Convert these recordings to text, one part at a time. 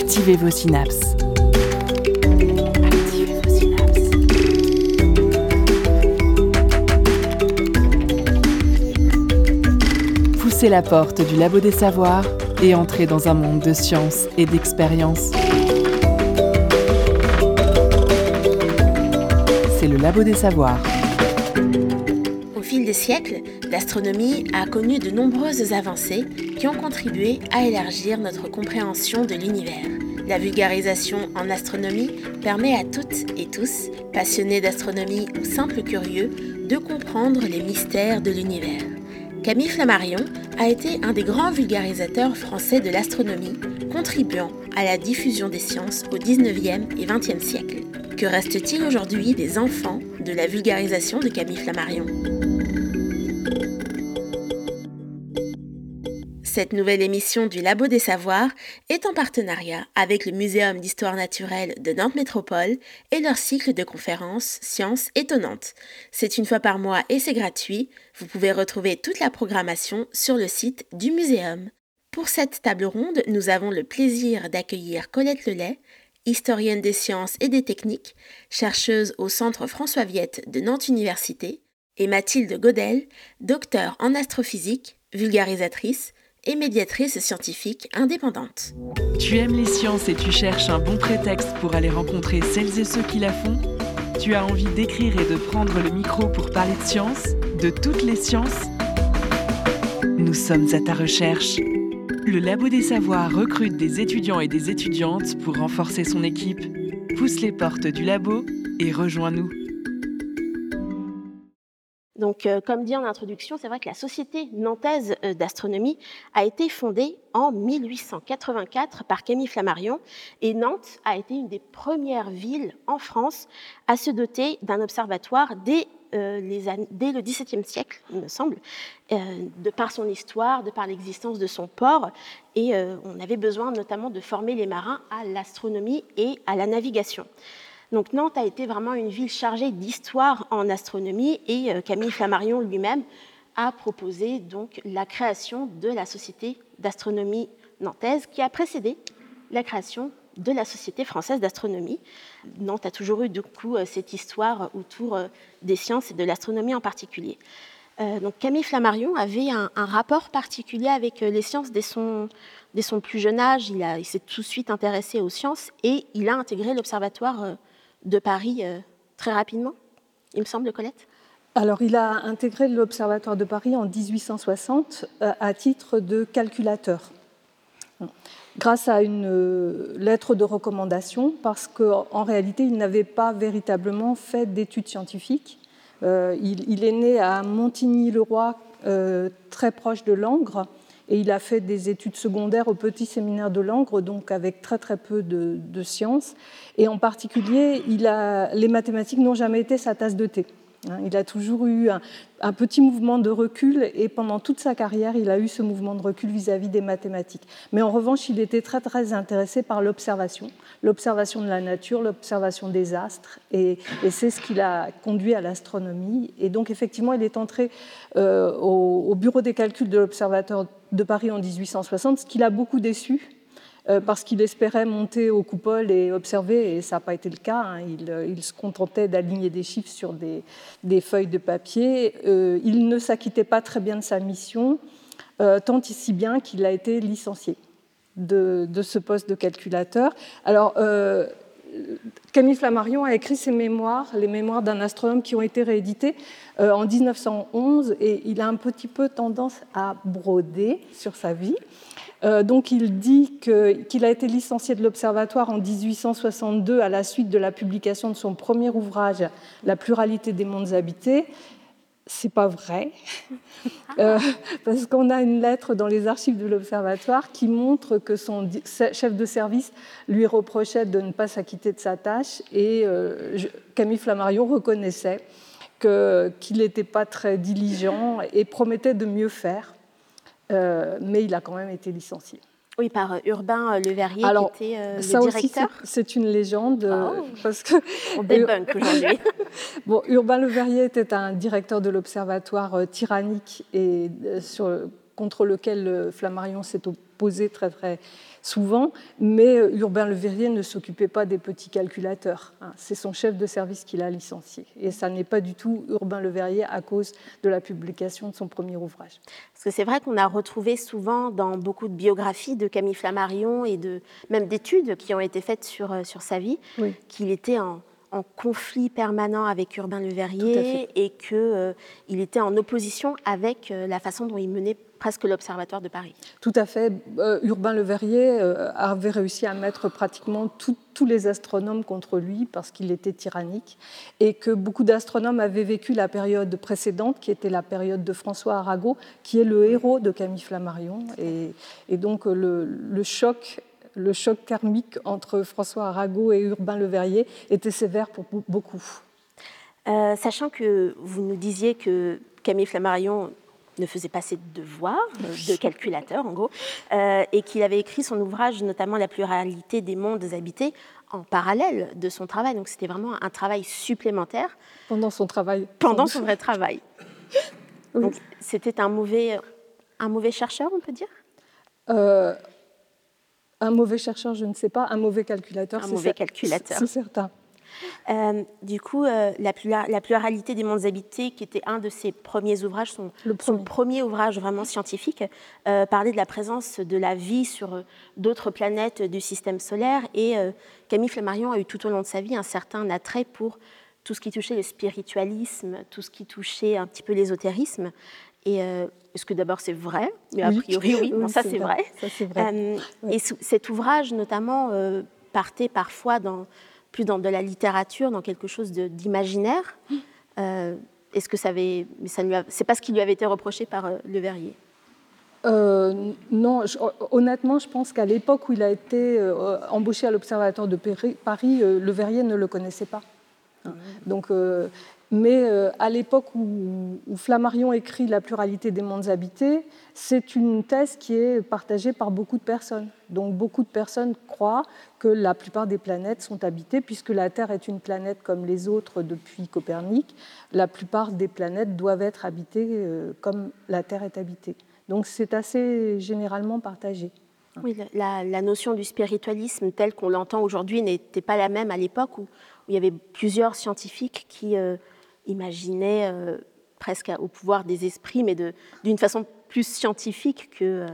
Activez vos synapses. Activez. Poussez la porte du labo des savoirs et entrez dans un monde de science et d'expérience. C'est le labo des savoirs. Au fil des siècles, l'astronomie a connu de nombreuses avancées qui ont contribué à élargir notre compréhension de l'univers. La vulgarisation en astronomie permet à toutes et tous, passionnés d'astronomie ou simples curieux, de comprendre les mystères de l'univers. Camille Flammarion a été un des grands vulgarisateurs français de l'astronomie, contribuant à la diffusion des sciences au 19e et 20e siècle. Que reste-t-il aujourd'hui des enfants de la vulgarisation de Camille Flammarion? Cette nouvelle émission du Labo des Savoirs est en partenariat avec le Muséum d'histoire naturelle de Nantes Métropole et leur cycle de conférences Sciences étonnantes. C'est une fois par mois et c'est gratuit. Vous pouvez retrouver toute la programmation sur le site du muséum. Pour cette table ronde, nous avons le plaisir d'accueillir Colette Lelay, historienne des sciences et des techniques, chercheuse au Centre François Viette de Nantes Université, et Mathilde Godel, docteur en astrophysique, vulgarisatrice, et médiatrice scientifique indépendante. Tu aimes les sciences et tu cherches un bon prétexte pour aller rencontrer celles et ceux qui la font? Tu as envie d'écrire et de prendre le micro pour parler de sciences, de toutes les sciences? Nous sommes à ta recherche. Le Labo des Savoirs recrute des étudiants et des étudiantes pour renforcer son équipe. Pousse les portes du labo et rejoins-nous. Donc, euh, comme dit en introduction, c'est vrai que la Société nantaise euh, d'astronomie a été fondée en 1884 par Camille Flammarion et Nantes a été une des premières villes en France à se doter d'un observatoire dès, euh, les années, dès le XVIIe siècle, il me semble, de par son histoire, de par l'existence de son port. Et on avait besoin notamment de former les marins à l'astronomie et à la navigation. Donc Nantes a été vraiment une ville chargée d'histoire en astronomie et euh, Camille Flammarion lui-même a proposé donc la création de la Société d'astronomie nantaise qui a précédé la création de la Société française d'astronomie. Nantes a toujours eu du coup euh, cette histoire autour euh, des sciences et de l'astronomie en particulier. donc Camille Flammarion avait un, rapport particulier avec les sciences dès son, plus jeune âge. Il s'est tout de suite intéressé aux sciences et il a intégré l'observatoire de Paris euh, très rapidement, il me semble, Colette? Alors, il a intégré l'Observatoire de Paris en 1860 euh, à titre de calculateur, grâce à une euh, lettre de recommandation, parce qu'en réalité, il n'avait pas véritablement fait d'études scientifiques. il, est né à Montigny-le-Roi, très proche de Langres, et il a fait des études secondaires au petit séminaire de Langres, donc avec très très peu de, sciences. Et en particulier, les mathématiques n'ont jamais été sa tasse de thé. Hein. Il a toujours eu un, petit mouvement de recul et pendant toute sa carrière, il a eu ce mouvement de recul vis-à-vis des mathématiques. Mais en revanche, il était très très intéressé par l'observation, l'observation de la nature, l'observation des astres et, c'est ce qui l'a conduit à l'astronomie. Et donc effectivement, il est entré euh, au, au, bureau des calculs de l'Observatoire de Paris en 1860, ce qui l'a beaucoup déçu parce qu'il espérait monter aux coupoles et observer, et ça n'a pas été le cas. Hein. Euh, il, se contentait d'aligner des chiffres sur des, feuilles de papier. Euh, il ne s'acquittait pas très bien de sa mission, tant et si bien qu'il a été licencié de, ce poste de calculateur. Alors, Camille Flammarion a écrit ses mémoires, les mémoires d'un astronome qui ont été réédités en 1911, et il a un petit peu tendance à broder sur sa vie. Euh, donc il dit qu'il a été licencié de l'Observatoire en 1862 à la suite de la publication de son premier ouvrage, La pluralité des mondes habités. C'est pas vrai, euh, parce qu'on a une lettre dans les archives de l'Observatoire qui montre que son chef de service lui reprochait de ne pas s'acquitter de sa tâche et euh, Camille Flammarion reconnaissait qu'il n'était pas très diligent et promettait de mieux faire. Euh, mais il a quand même été licencié. Oui, par euh, Urbain euh, Le Verrier, qui était le directeur. c'est une légende. Oh. parce que, On débunk aujourd'hui. bon, Urbain Le Verrier était un directeur de l'Observatoire tyrannique et sur, contre lequel Flammarion s'est opposé très, très, souvent, mais Urbain Le Verrier ne s'occupait pas des petits calculateurs. Hein. C'est son chef de service qui l'a licencié. Et ça n'est pas du tout Urbain Le Verrier à cause de la publication de son premier ouvrage. Parce que c'est vrai qu'on a retrouvé souvent dans beaucoup de biographies de Camille Flammarion et de, même d'études qui ont été faites sur, sur sa vie, qu'il était en, en conflit permanent avec Urbain Le Verrier et qu'il euh, était en opposition avec euh, la façon dont il menait presque l'Observatoire de Paris. Tout à fait. Euh, Urbain Le Verrier avait réussi à mettre pratiquement tous les astronomes contre lui parce qu'il était tyrannique et que beaucoup d'astronomes avaient vécu la période précédente qui était la période de François Arago qui est le héros de Camille Flammarion et, donc le, le choc le choc karmique entre François Arago et Urbain Le Verrier était sévère pour beaucoup. Euh, sachant que vous nous disiez que Camille Flammarion ne faisait pas ses devoirs de calculateur, en gros, euh, et qu'il avait écrit son ouvrage, notamment La pluralité des mondes habités, en parallèle de son travail. Donc c'était vraiment un travail supplémentaire. Pendant son travail. Pendant son vrai travail. Donc c'était un mauvais, un mauvais chercheur, on peut dire? Euh, un mauvais chercheur, je ne sais pas. Un mauvais calculateur, Un mauvais calculateur. C'est certain. Euh, du coup, euh, la, pluralité des mondes habités, qui était un de ses premiers ouvrages, son, premier. ouvrage vraiment scientifique, euh, parlait de la présence de la vie sur d'autres planètes du système solaire. Et Camille Flammarion a eu tout au long de sa vie un certain attrait pour tout ce qui touchait le spiritualisme, tout ce qui touchait un petit peu l'ésotérisme. Et euh, est-ce que d'abord c'est vrai? Mais a priori, oui, ça c'est vrai. Euh, et cet ouvrage, notamment, euh, partait parfois dans, plus dans de la littérature, dans quelque chose d'imaginaire. Est-ce que ça avait. Mais ça c'est pas ce qui lui avait été reproché par Le Verrier? Non, honnêtement, je pense qu'à l'époque où il a été embauché à l'Observatoire de Paris, Le Verrier ne le connaissait pas. Donc, mais euh, à l'époque où, Flammarion écrit La pluralité des mondes habités, c'est une thèse qui est partagée par beaucoup de personnes. Donc beaucoup de personnes croient que la plupart des planètes sont habitées, puisque la Terre est une planète comme les autres depuis Copernic. La plupart des planètes doivent être habitées euh, comme la Terre est habitée. Donc c'est assez généralement partagé. Oui, la, notion du spiritualisme telle qu'on l'entend aujourd'hui n'était pas la même à l'époque où, il y avait plusieurs scientifiques qui... Euh, imaginait euh, presque au pouvoir des esprits, mais d'une façon plus scientifique que euh,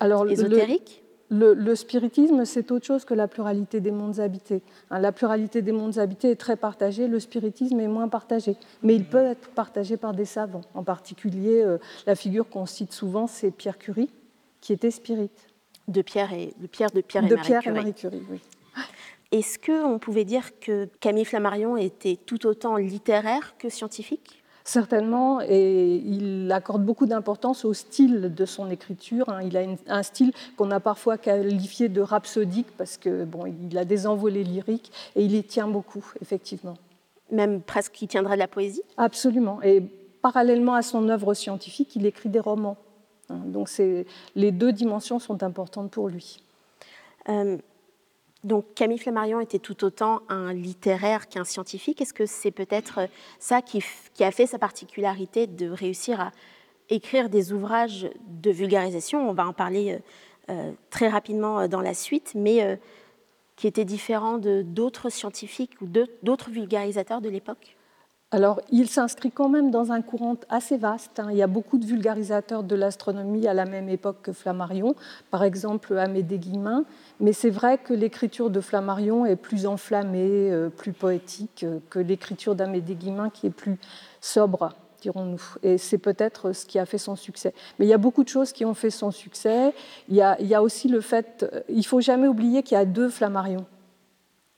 Alors, ésotérique. Le, spiritisme, c'est autre chose que la pluralité des mondes habités. Hein, la pluralité des mondes habités est très partagée, le spiritisme est moins partagé. Mais il peut être partagé par des savants. En particulier, euh, la figure qu'on cite souvent, c'est Pierre Curie, qui était spirit. De Pierre et de Pierre de Pierre et de Marie Pierre Curie. Et Marie Curie oui. Est-ce qu'on pouvait dire que Camille Flammarion était tout autant littéraire que scientifique? Certainement, et il accorde beaucoup d'importance au style de son écriture. Hein. Il a un style qu'on a parfois qualifié de rhapsodique parce que bon, il a des envolées lyriques et il y tient beaucoup, effectivement. Même presque, il tiendrait de la poésie? Absolument. Et parallèlement à son œuvre scientifique, il écrit des romans. Hein. Donc les deux dimensions sont importantes pour lui. Euh, donc Camille Flammarion était tout autant un littéraire qu'un scientifique. Est-ce que c'est peut-être euh, ça qui, a fait sa particularité de réussir à écrire des ouvrages de vulgarisation? On va en parler euh, euh, très rapidement dans la suite, mais qui étaient différents de d'autres scientifiques ou d'autres vulgarisateurs de l'époque? Alors, il s'inscrit quand même dans un courant assez vaste. Hein. Il y a beaucoup de vulgarisateurs de l'astronomie à la même époque que Flammarion, par exemple Amédée Guillemin. Mais c'est vrai que l'écriture de Flammarion est plus enflammée, euh, plus poétique euh, que l'écriture d'Amédée Guillemin, qui est plus sobre, dirons-nous. Et c'est peut-être ce qui a fait son succès. Mais il y a beaucoup de choses qui ont fait son succès. Il y a, aussi le fait, euh, il faut jamais oublier qu'il y a deux Flammarion.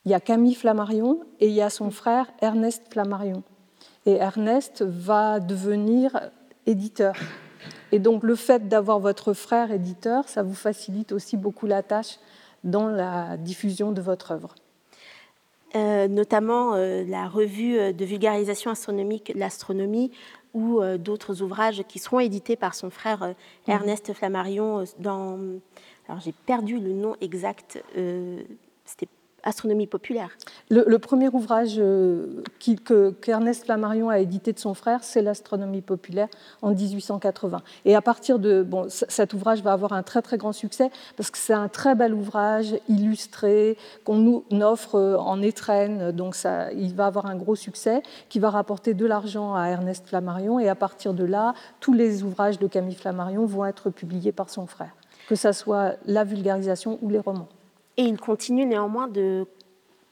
Il y a Camille Flammarion et il y a son frère Ernest Flammarion. Et Ernest va devenir éditeur. Et donc le fait d'avoir votre frère éditeur, ça vous facilite aussi beaucoup la tâche dans la diffusion de votre œuvre. Euh, notamment euh, la revue euh, de vulgarisation astronomique L'Astronomie ou d'autres ouvrages qui seront édités par son frère mhm. Ernest Flammarion dans... Alors j'ai perdu le nom exact, c'était astronomie populaire. Le, premier ouvrage euh, qu'Ernest Flammarion a édité de son frère, c'est l'astronomie populaire en 1880. Et à partir de bon, cet ouvrage va avoir un très très grand succès parce que c'est un très bel ouvrage illustré qu'on nous offre euh, en étrenne, donc ça, il va avoir un gros succès qui va rapporter de l'argent à Ernest Flammarion. Et à partir de là, tous les ouvrages de Camille Flammarion vont être publiés par son frère, que ce soit la vulgarisation ou les romans. Et il continue néanmoins de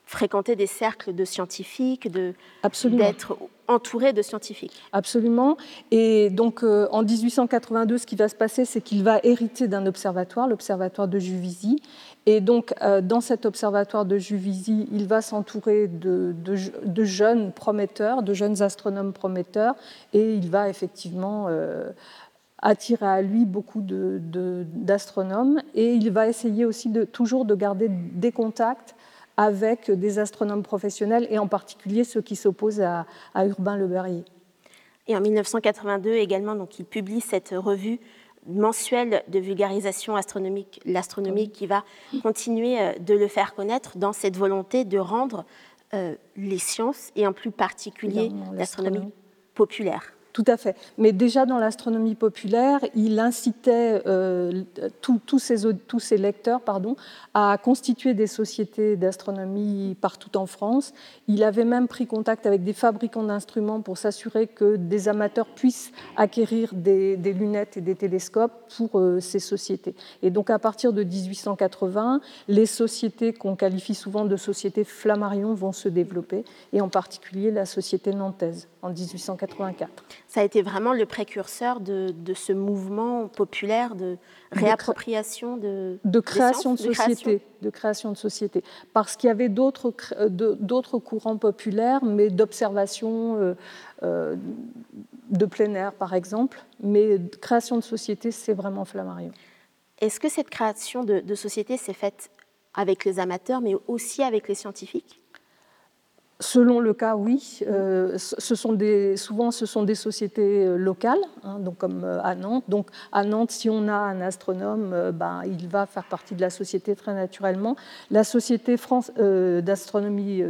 fréquenter des cercles de scientifiques, d'être entouré de scientifiques. Absolument. Et donc euh, en 1882, ce qui va se passer, c'est qu'il va hériter d'un observatoire, l'observatoire de Juvisy. Et donc euh, dans cet observatoire de Juvisy, il va s'entourer de, de, jeunes prometteurs, de jeunes astronomes prometteurs, et il va effectivement euh, attirer à lui beaucoup d'astronomes et il va essayer aussi de, toujours de garder des contacts avec des astronomes professionnels et en particulier ceux qui s'opposent à, Urbain Le Verrier. Et en 1982 également, donc, il publie cette revue mensuelle de vulgarisation astronomique, l'astronomie, qui va continuer euh, de le faire connaître dans cette volonté de rendre euh, les sciences, et en plus particulier l'astronomie populaire. Tout à fait. Mais déjà dans l'astronomie populaire, il incitait euh, tous ses, lecteurs pardon, à constituer des sociétés d'astronomie partout en France. Il avait même pris contact avec des fabricants d'instruments pour s'assurer que des amateurs puissent acquérir des, lunettes et des télescopes pour euh, ces sociétés. Et donc à partir de 1880, les sociétés qu'on qualifie souvent de sociétés Flammarion vont se développer, et en particulier la société nantaise en 1884 ça a été vraiment le précurseur de, ce mouvement populaire de réappropriation de, de création de, société, de création de société, parce qu'il y avait d'autres d'autres courants populaires, mais d'observation euh, euh, de plein air, par exemple. Mais création de société, c'est vraiment Flammarion. Est-ce que cette création de société s'est faite avec les amateurs, mais aussi avec les scientifiques? Selon le cas, oui. Euh, souvent, ce sont des sociétés euh, locales, hein, donc comme euh, à Nantes. Donc, à Nantes, si on a un astronome, ben, il va faire partie de la société très naturellement. La société France d'astronomie,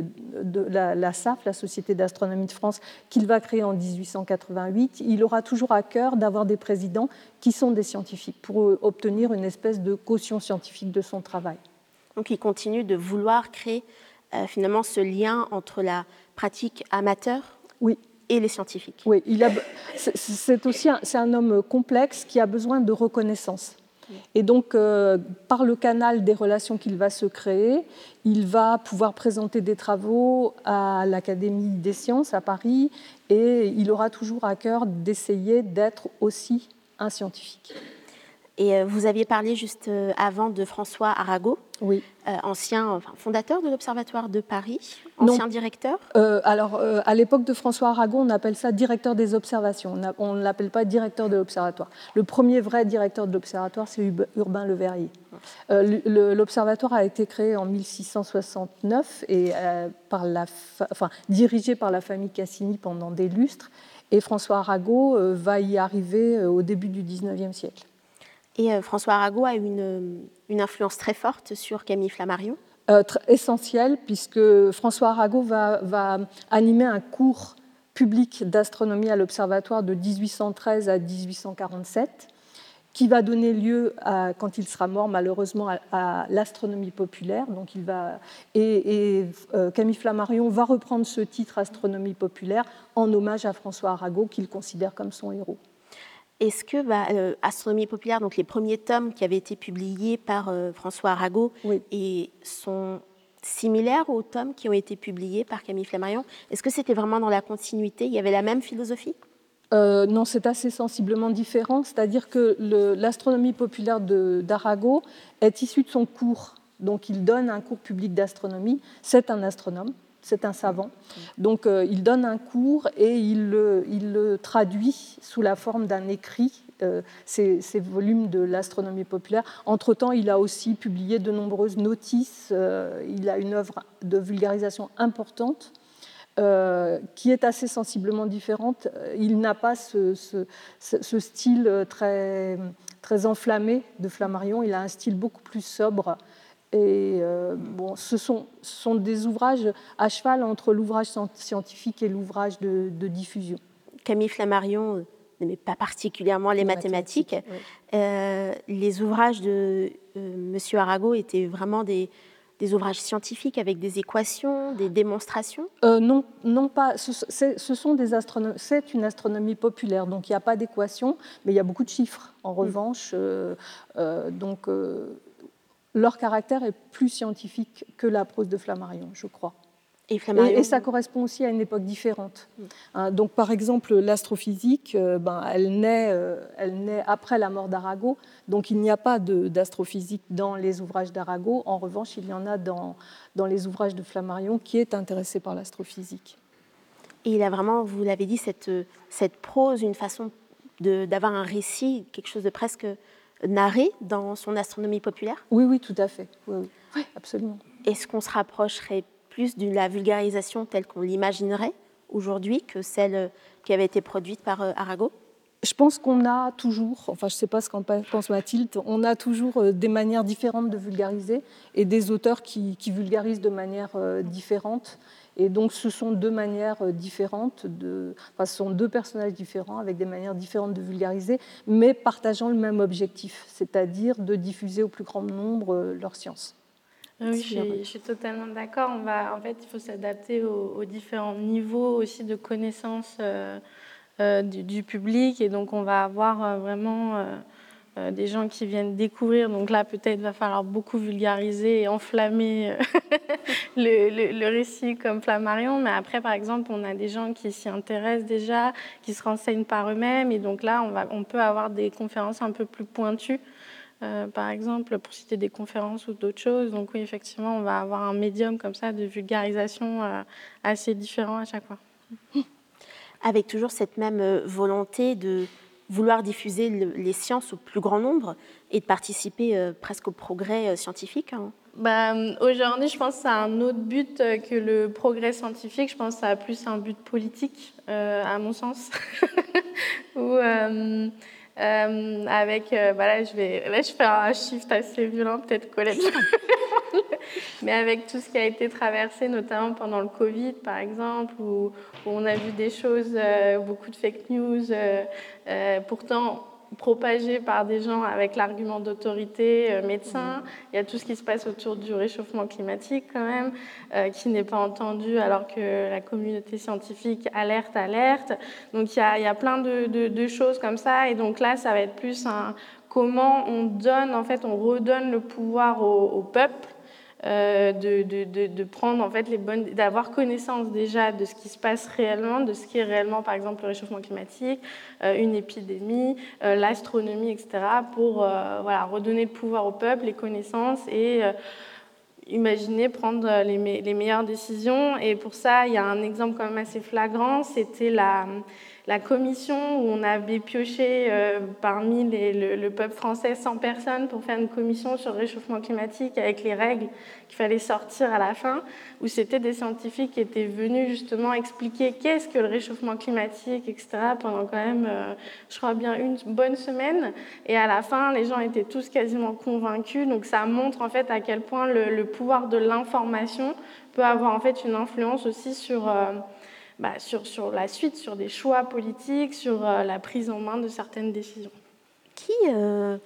la, SAF, la Société d'astronomie de France, qu'il va créer en 1888, il aura toujours à cœur d'avoir des présidents qui sont des scientifiques pour obtenir une espèce de caution scientifique de son travail. Donc, il continue de vouloir créer euh, finalement ce lien entre la pratique amateur oui. et les scientifiques. Oui, c'est aussi un, un, homme complexe qui a besoin de reconnaissance. Et donc, euh, par le canal des relations qu'il va se créer, il va pouvoir présenter des travaux à l'Académie des sciences à Paris et il aura toujours à cœur d'essayer d'être aussi un scientifique. Et euh, vous aviez parlé juste euh, avant de François Arago, oui. Euh, ancien fondateur de l'Observatoire de Paris, ancien directeur? Alors, à l'époque de François Arago, on appelle ça directeur des observations. On ne l'appelle pas directeur de l'Observatoire. Le premier vrai directeur de l'Observatoire, c'est Urbain Le Verrier. L'Observatoire a été créé en 1669 et par la enfin, dirigé par la famille Cassini pendant des lustres. Et François Arago va y arriver au début du 19e siècle. Et euh, François Arago a une, une, influence très forte sur Camille Flammarion euh, Essentielle, puisque François Arago va, animer un cours public d'astronomie à l'Observatoire de 1813 à 1847, qui va donner lieu, quand il sera mort malheureusement, à, l'astronomie populaire. Donc et, euh, Camille Flammarion va reprendre ce titre astronomie populaire en hommage à François Arago, qu'il considère comme son héros. Est-ce que bah, euh, Astronomie populaire, donc les premiers tomes qui avaient été publiés par euh, François Arago, et sont similaires aux tomes qui ont été publiés par Camille Flammarion? Est-ce que c'était vraiment dans la continuité? Il y avait la même philosophie? Euh, non, c'est assez sensiblement différent. C'est-à-dire que l'astronomie populaire d'Arago est issue de son cours. Donc, il donne un cours public d'astronomie. C'est un astronome c'est un savant. Donc euh, il donne un cours et il le, traduit sous la forme d'un écrit, euh, ces, volumes de l'astronomie populaire. Entre-temps, il a aussi publié de nombreuses notices, euh, il a une œuvre de vulgarisation importante. qui est assez sensiblement différente. Il n'a pas ce, style très, très enflammé de Flammarion, il a un style beaucoup plus sobre Et bon, ce sont, sont, des ouvrages à cheval entre l'ouvrage scientifique et l'ouvrage de, diffusion. Camille Flammarion n'aimait pas particulièrement les, mathématiques. les ouvrages de M. Arago étaient vraiment des, des ouvrages scientifiques avec des équations, des démonstrations euh, non, non pas. Ce, sont des C'est une astronomie populaire, donc il n'y a pas d'équations, mais il y a beaucoup de chiffres. En mm. revanche, euh, euh, donc leur caractère est plus scientifique que la prose de Flammarion, je crois. Et, ça correspond aussi à une époque différente. Mm. Hein, donc, par exemple, l'astrophysique, euh, ben, elle, naît, euh, elle naît après la mort d'Arago. Donc, il n'y a pas d'astrophysique dans les ouvrages d'Arago. En revanche, il y en a dans, dans les ouvrages de Flammarion qui est intéressé par l'astrophysique. Et il a vraiment, vous l'avez dit, cette, cette prose, une façon d'avoir un récit, quelque chose de presque narré dans son astronomie populaire Oui, oui, tout à fait. Oui, oui. absolument. Est-ce qu'on se rapprocherait plus de la vulgarisation telle qu'on l'imaginerait aujourd'hui que celle qui avait été produite par euh, Arago? Je pense qu'on a toujours, enfin je ne sais pas ce qu'en pense Mathilde, on a toujours euh, des manières différentes de vulgariser et des auteurs qui, vulgarisent de manière euh, différente. Et donc ce sont deux manières différentes, de, enfin, ce sont deux personnages différents avec des manières différentes de vulgariser, mais partageant le même objectif, c'est-à-dire de diffuser au plus grand nombre leur science. Oui, je suis, totalement d'accord. On va, en fait, il faut s'adapter aux, différents niveaux aussi de connaissance euh, euh, du, public. Et donc, on va avoir euh, vraiment des gens qui viennent découvrir. Donc là, peut-être va falloir beaucoup vulgariser et enflammer le, le, récit comme Flammarion. Mais après, par exemple, on a des gens qui s'y intéressent déjà, qui se renseignent par eux-mêmes. Et donc là, on, va, on peut avoir des conférences un peu plus pointues. Euh, par exemple, pour citer des conférences ou d'autres choses. Donc oui, effectivement, on va avoir un médium comme ça de vulgarisation euh, assez différent à chaque fois. Avec toujours cette même euh, volonté de vouloir diffuser les sciences au plus grand nombre et de participer presque au progrès scientifique hein. bah, Aujourd'hui, je pense que ça a un autre but que le progrès scientifique. Je pense que ça a plus un but politique, à mon sens. Ou, euh, avec, euh, voilà, je vais, là, je fais un shift assez violent, peut-être Colette. Mais avec tout ce qui a été traversé, notamment pendant le Covid, par exemple, où, on a vu des choses, euh, beaucoup de fake news. pourtant, propagé par des gens avec l'argument d'autorité, euh, médecin. Il y a tout ce qui se passe autour du réchauffement climatique quand même, euh, qui n'est pas entendu alors que la communauté scientifique alerte, alerte. Donc il y a, plein de, choses comme ça. Et donc là, ça va être plus un comment on donne, en fait, on redonne le pouvoir au, peuple euh, de, de, de, prendre en fait les bonnes, d'avoir connaissance déjà de ce qui se passe réellement, de ce qui est réellement par exemple le réchauffement climatique, euh, une épidémie, euh, l'astronomie, etc. pour voilà redonner le pouvoir au peuple, les connaissances et imaginer prendre les, les, meilleures décisions. Et pour ça, il y a un exemple quand même assez flagrant, c'était la la commission où on avait pioché euh, parmi le, peuple français 100 personnes pour faire une commission sur le réchauffement climatique avec les règles qu'il fallait sortir à la fin, où c'était des scientifiques qui étaient venus justement expliquer qu'est-ce que le réchauffement climatique, etc., pendant quand même, euh, je crois bien, une bonne semaine. Et à la fin, les gens étaient tous quasiment convaincus. Donc ça montre en fait à quel point le, pouvoir de l'information peut avoir en fait une influence aussi sur... Euh, bah, sur, sur, la suite, sur des choix politiques, sur euh, la prise en main de certaines décisions. Qui euh,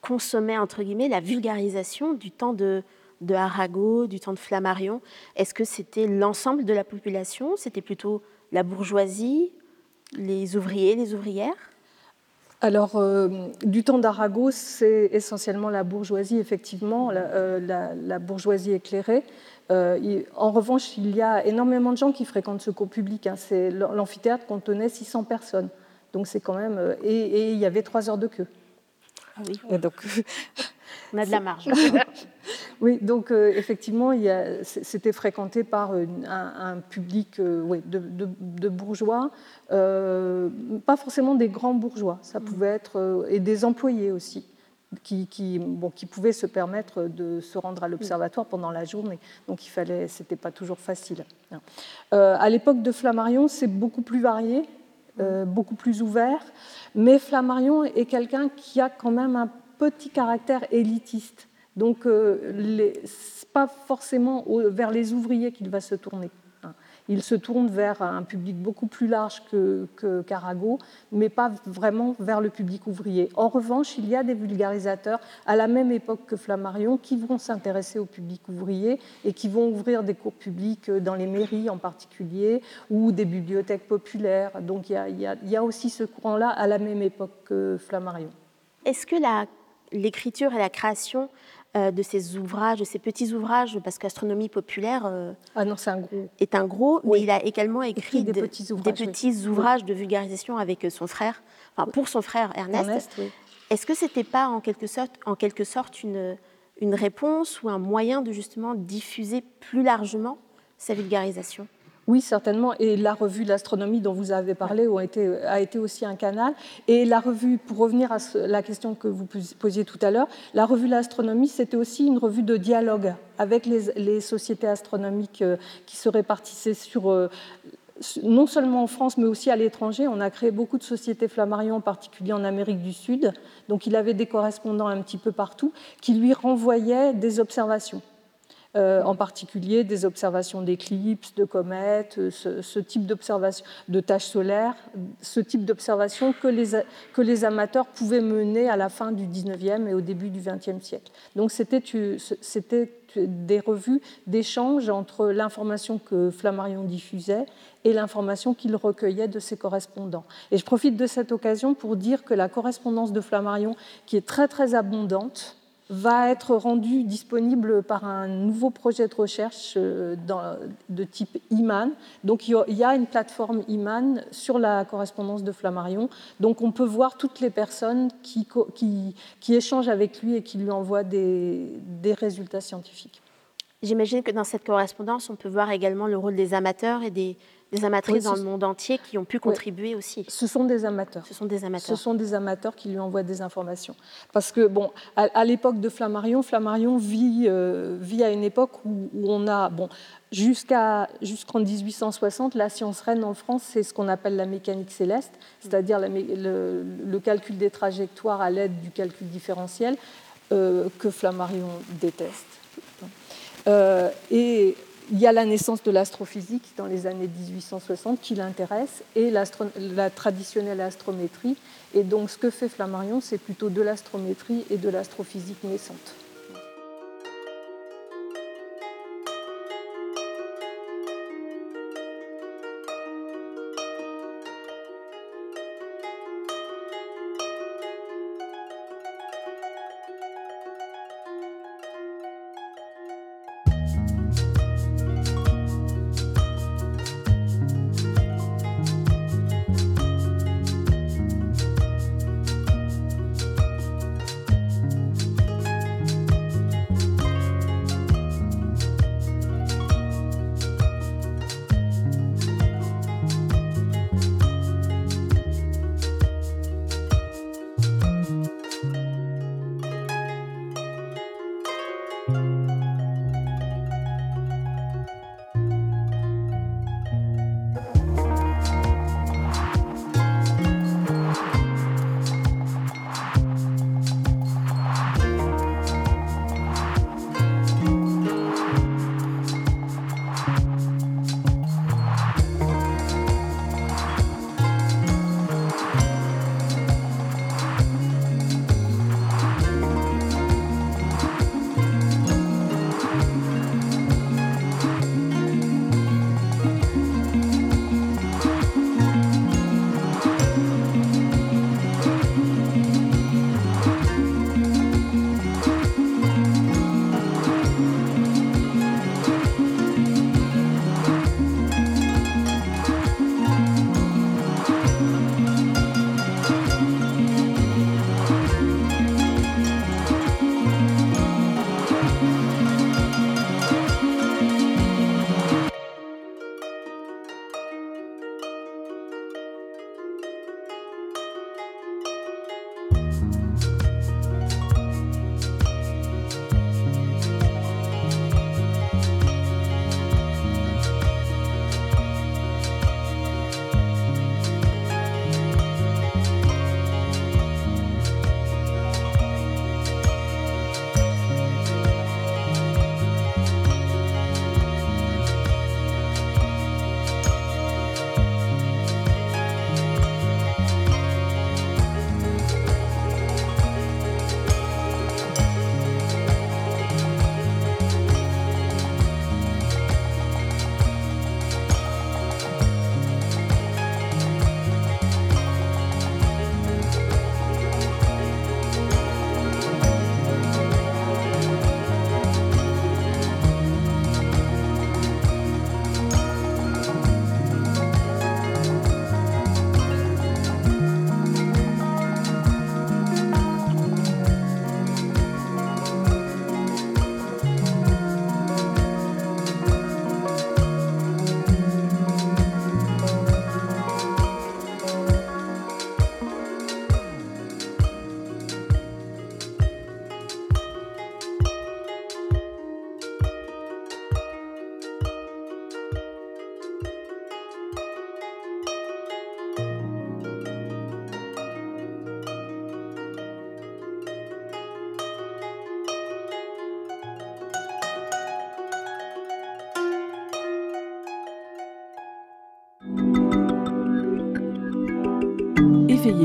consommait, entre guillemets, la vulgarisation du temps de, de Arago, du temps de Flammarion? Est-ce que c'était l'ensemble de la population? C'était plutôt la bourgeoisie, les ouvriers, les ouvrières? Alors, euh, du temps d'Arago, c'est essentiellement la bourgeoisie, effectivement, la, la bourgeoisie éclairée. Euh, en revanche, il y a énormément de gens qui fréquentent ce cours public. Hein. L'amphithéâtre contenait 600 personnes. Donc c'est quand même. Euh, et, il y avait trois heures de queue. Ah oui. donc, on a de la marge. oui, donc euh, effectivement, c'était fréquenté par un, public de, bourgeois, pas forcément des grands bourgeois. Ça pouvait être et des employés aussi qui, qui, bon, qui pouvaient se permettre de se rendre à l'observatoire pendant la journée. Donc il fallait, c'était pas toujours facile. Euh, à l'époque de Flammarion, c'est beaucoup plus varié, euh, beaucoup plus ouvert, mais Flammarion est quelqu'un qui a quand même un petit caractère élitiste. Donc, ce n'est pas forcément vers les ouvriers qu'il va se tourner. Il se tourne vers un public beaucoup plus large que, Carago, mais pas vraiment vers le public ouvrier. En revanche, il y a des vulgarisateurs à la même époque que Flammarion qui vont s'intéresser au public ouvrier et qui vont ouvrir des cours publics dans les mairies en particulier ou des bibliothèques populaires. Donc il y a, aussi ce courant-là à la même époque que Flammarion. Est-ce que l'écriture et la création euh, de ces ouvrages, de ces petits ouvrages, parce qu'Astronomie populaire euh, ah non, un gros. est un gros, mais il a également écrit, des, petits ouvrages, de vulgarisation avec son frère, enfin pour son frère Ernest. Est-ce que c'était pas en quelque sorte, en quelque sorte une, une réponse ou un moyen de justement diffuser plus largement sa vulgarisation? Oui, certainement. Et la revue L'Astronomie dont vous avez parlé a été aussi un canal. Et la revue, pour revenir à la question que vous posiez tout à l'heure, la revue L'Astronomie, c'était aussi une revue de dialogue avec les, sociétés astronomiques euh, qui se répartissaient sur euh, non seulement en France, mais aussi à l'étranger. On a créé beaucoup de sociétés Flammarion, en particulier en Amérique du Sud. Donc il avait des correspondants un petit peu partout qui lui renvoyaient des observations. Euh, en particulier des observations d'éclipses, de comètes, euh, ce, type d'observation de tâches solaires, ce type d'observation que les, que les amateurs pouvaient mener à la fin du 19e et au début du 20e siècle. Donc c'était des revues d'échange entre l'information que Flammarion diffusait et l'information qu'il recueillait de ses correspondants. Et je profite de cette occasion pour dire que la correspondance de Flammarion, qui est très très abondante, va être rendu disponible par un nouveau projet de recherche euh, de type IMAN. Donc il y a une plateforme IMAN sur la correspondance de Flammarion. Donc on peut voir toutes les personnes qui, échangent avec lui et qui lui envoient des résultats scientifiques. J'imagine que dans cette correspondance, on peut voir également le rôle des amateurs et des, des amatrices dans le monde entier qui ont pu contribuer aussi. Ce sont des amateurs. Ce sont des amateurs. Ce sont des amateurs qui lui envoient des informations. Parce que, bon, à, l'époque de Flammarion, Flammarion vit, euh, vit à une époque où, on a, bon, jusqu'à, jusqu'en 1860, la science reine en France, c'est ce qu'on appelle la mécanique céleste, c'est-à-dire le, le, calcul des trajectoires à l'aide du calcul différentiel, euh, que Flammarion déteste. Euh, et il y a la naissance de l'astrophysique dans les années 1860 qui l'intéresse et la traditionnelle astrométrie. Et donc ce que fait Flammarion, c'est plutôt de l'astrométrie et de l'astrophysique naissante.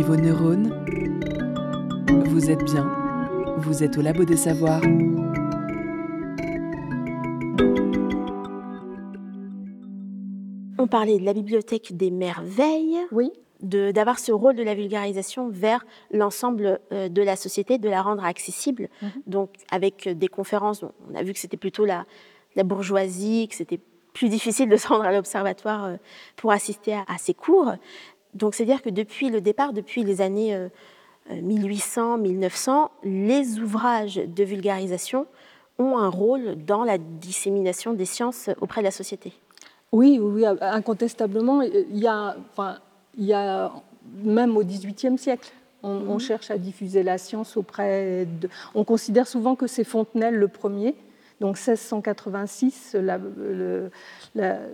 Vos neurones. Vous êtes bien. Vous êtes au labo des savoirs. On parlait de la bibliothèque des merveilles. Oui. d'avoir ce rôle de la vulgarisation vers l'ensemble euh, de la société, de la rendre accessible. Mhm. Donc, avec des conférences, on a vu que c'était plutôt la, la bourgeoisie, que c'était plus difficile de se rendre à l'observatoire euh, pour assister à, à ces cours. Donc, c'est-à-dire que depuis le départ, depuis les années 1800-1900, euh, les ouvrages de vulgarisation ont un rôle dans la dissémination des sciences auprès de la société. Oui, oui, incontestablement. Il y a, enfin, il y a même au XVIIIe siècle, on, mhm. cherche à diffuser la science auprès de. On considère souvent que c'est Fontenelle le premier. Donc 1686,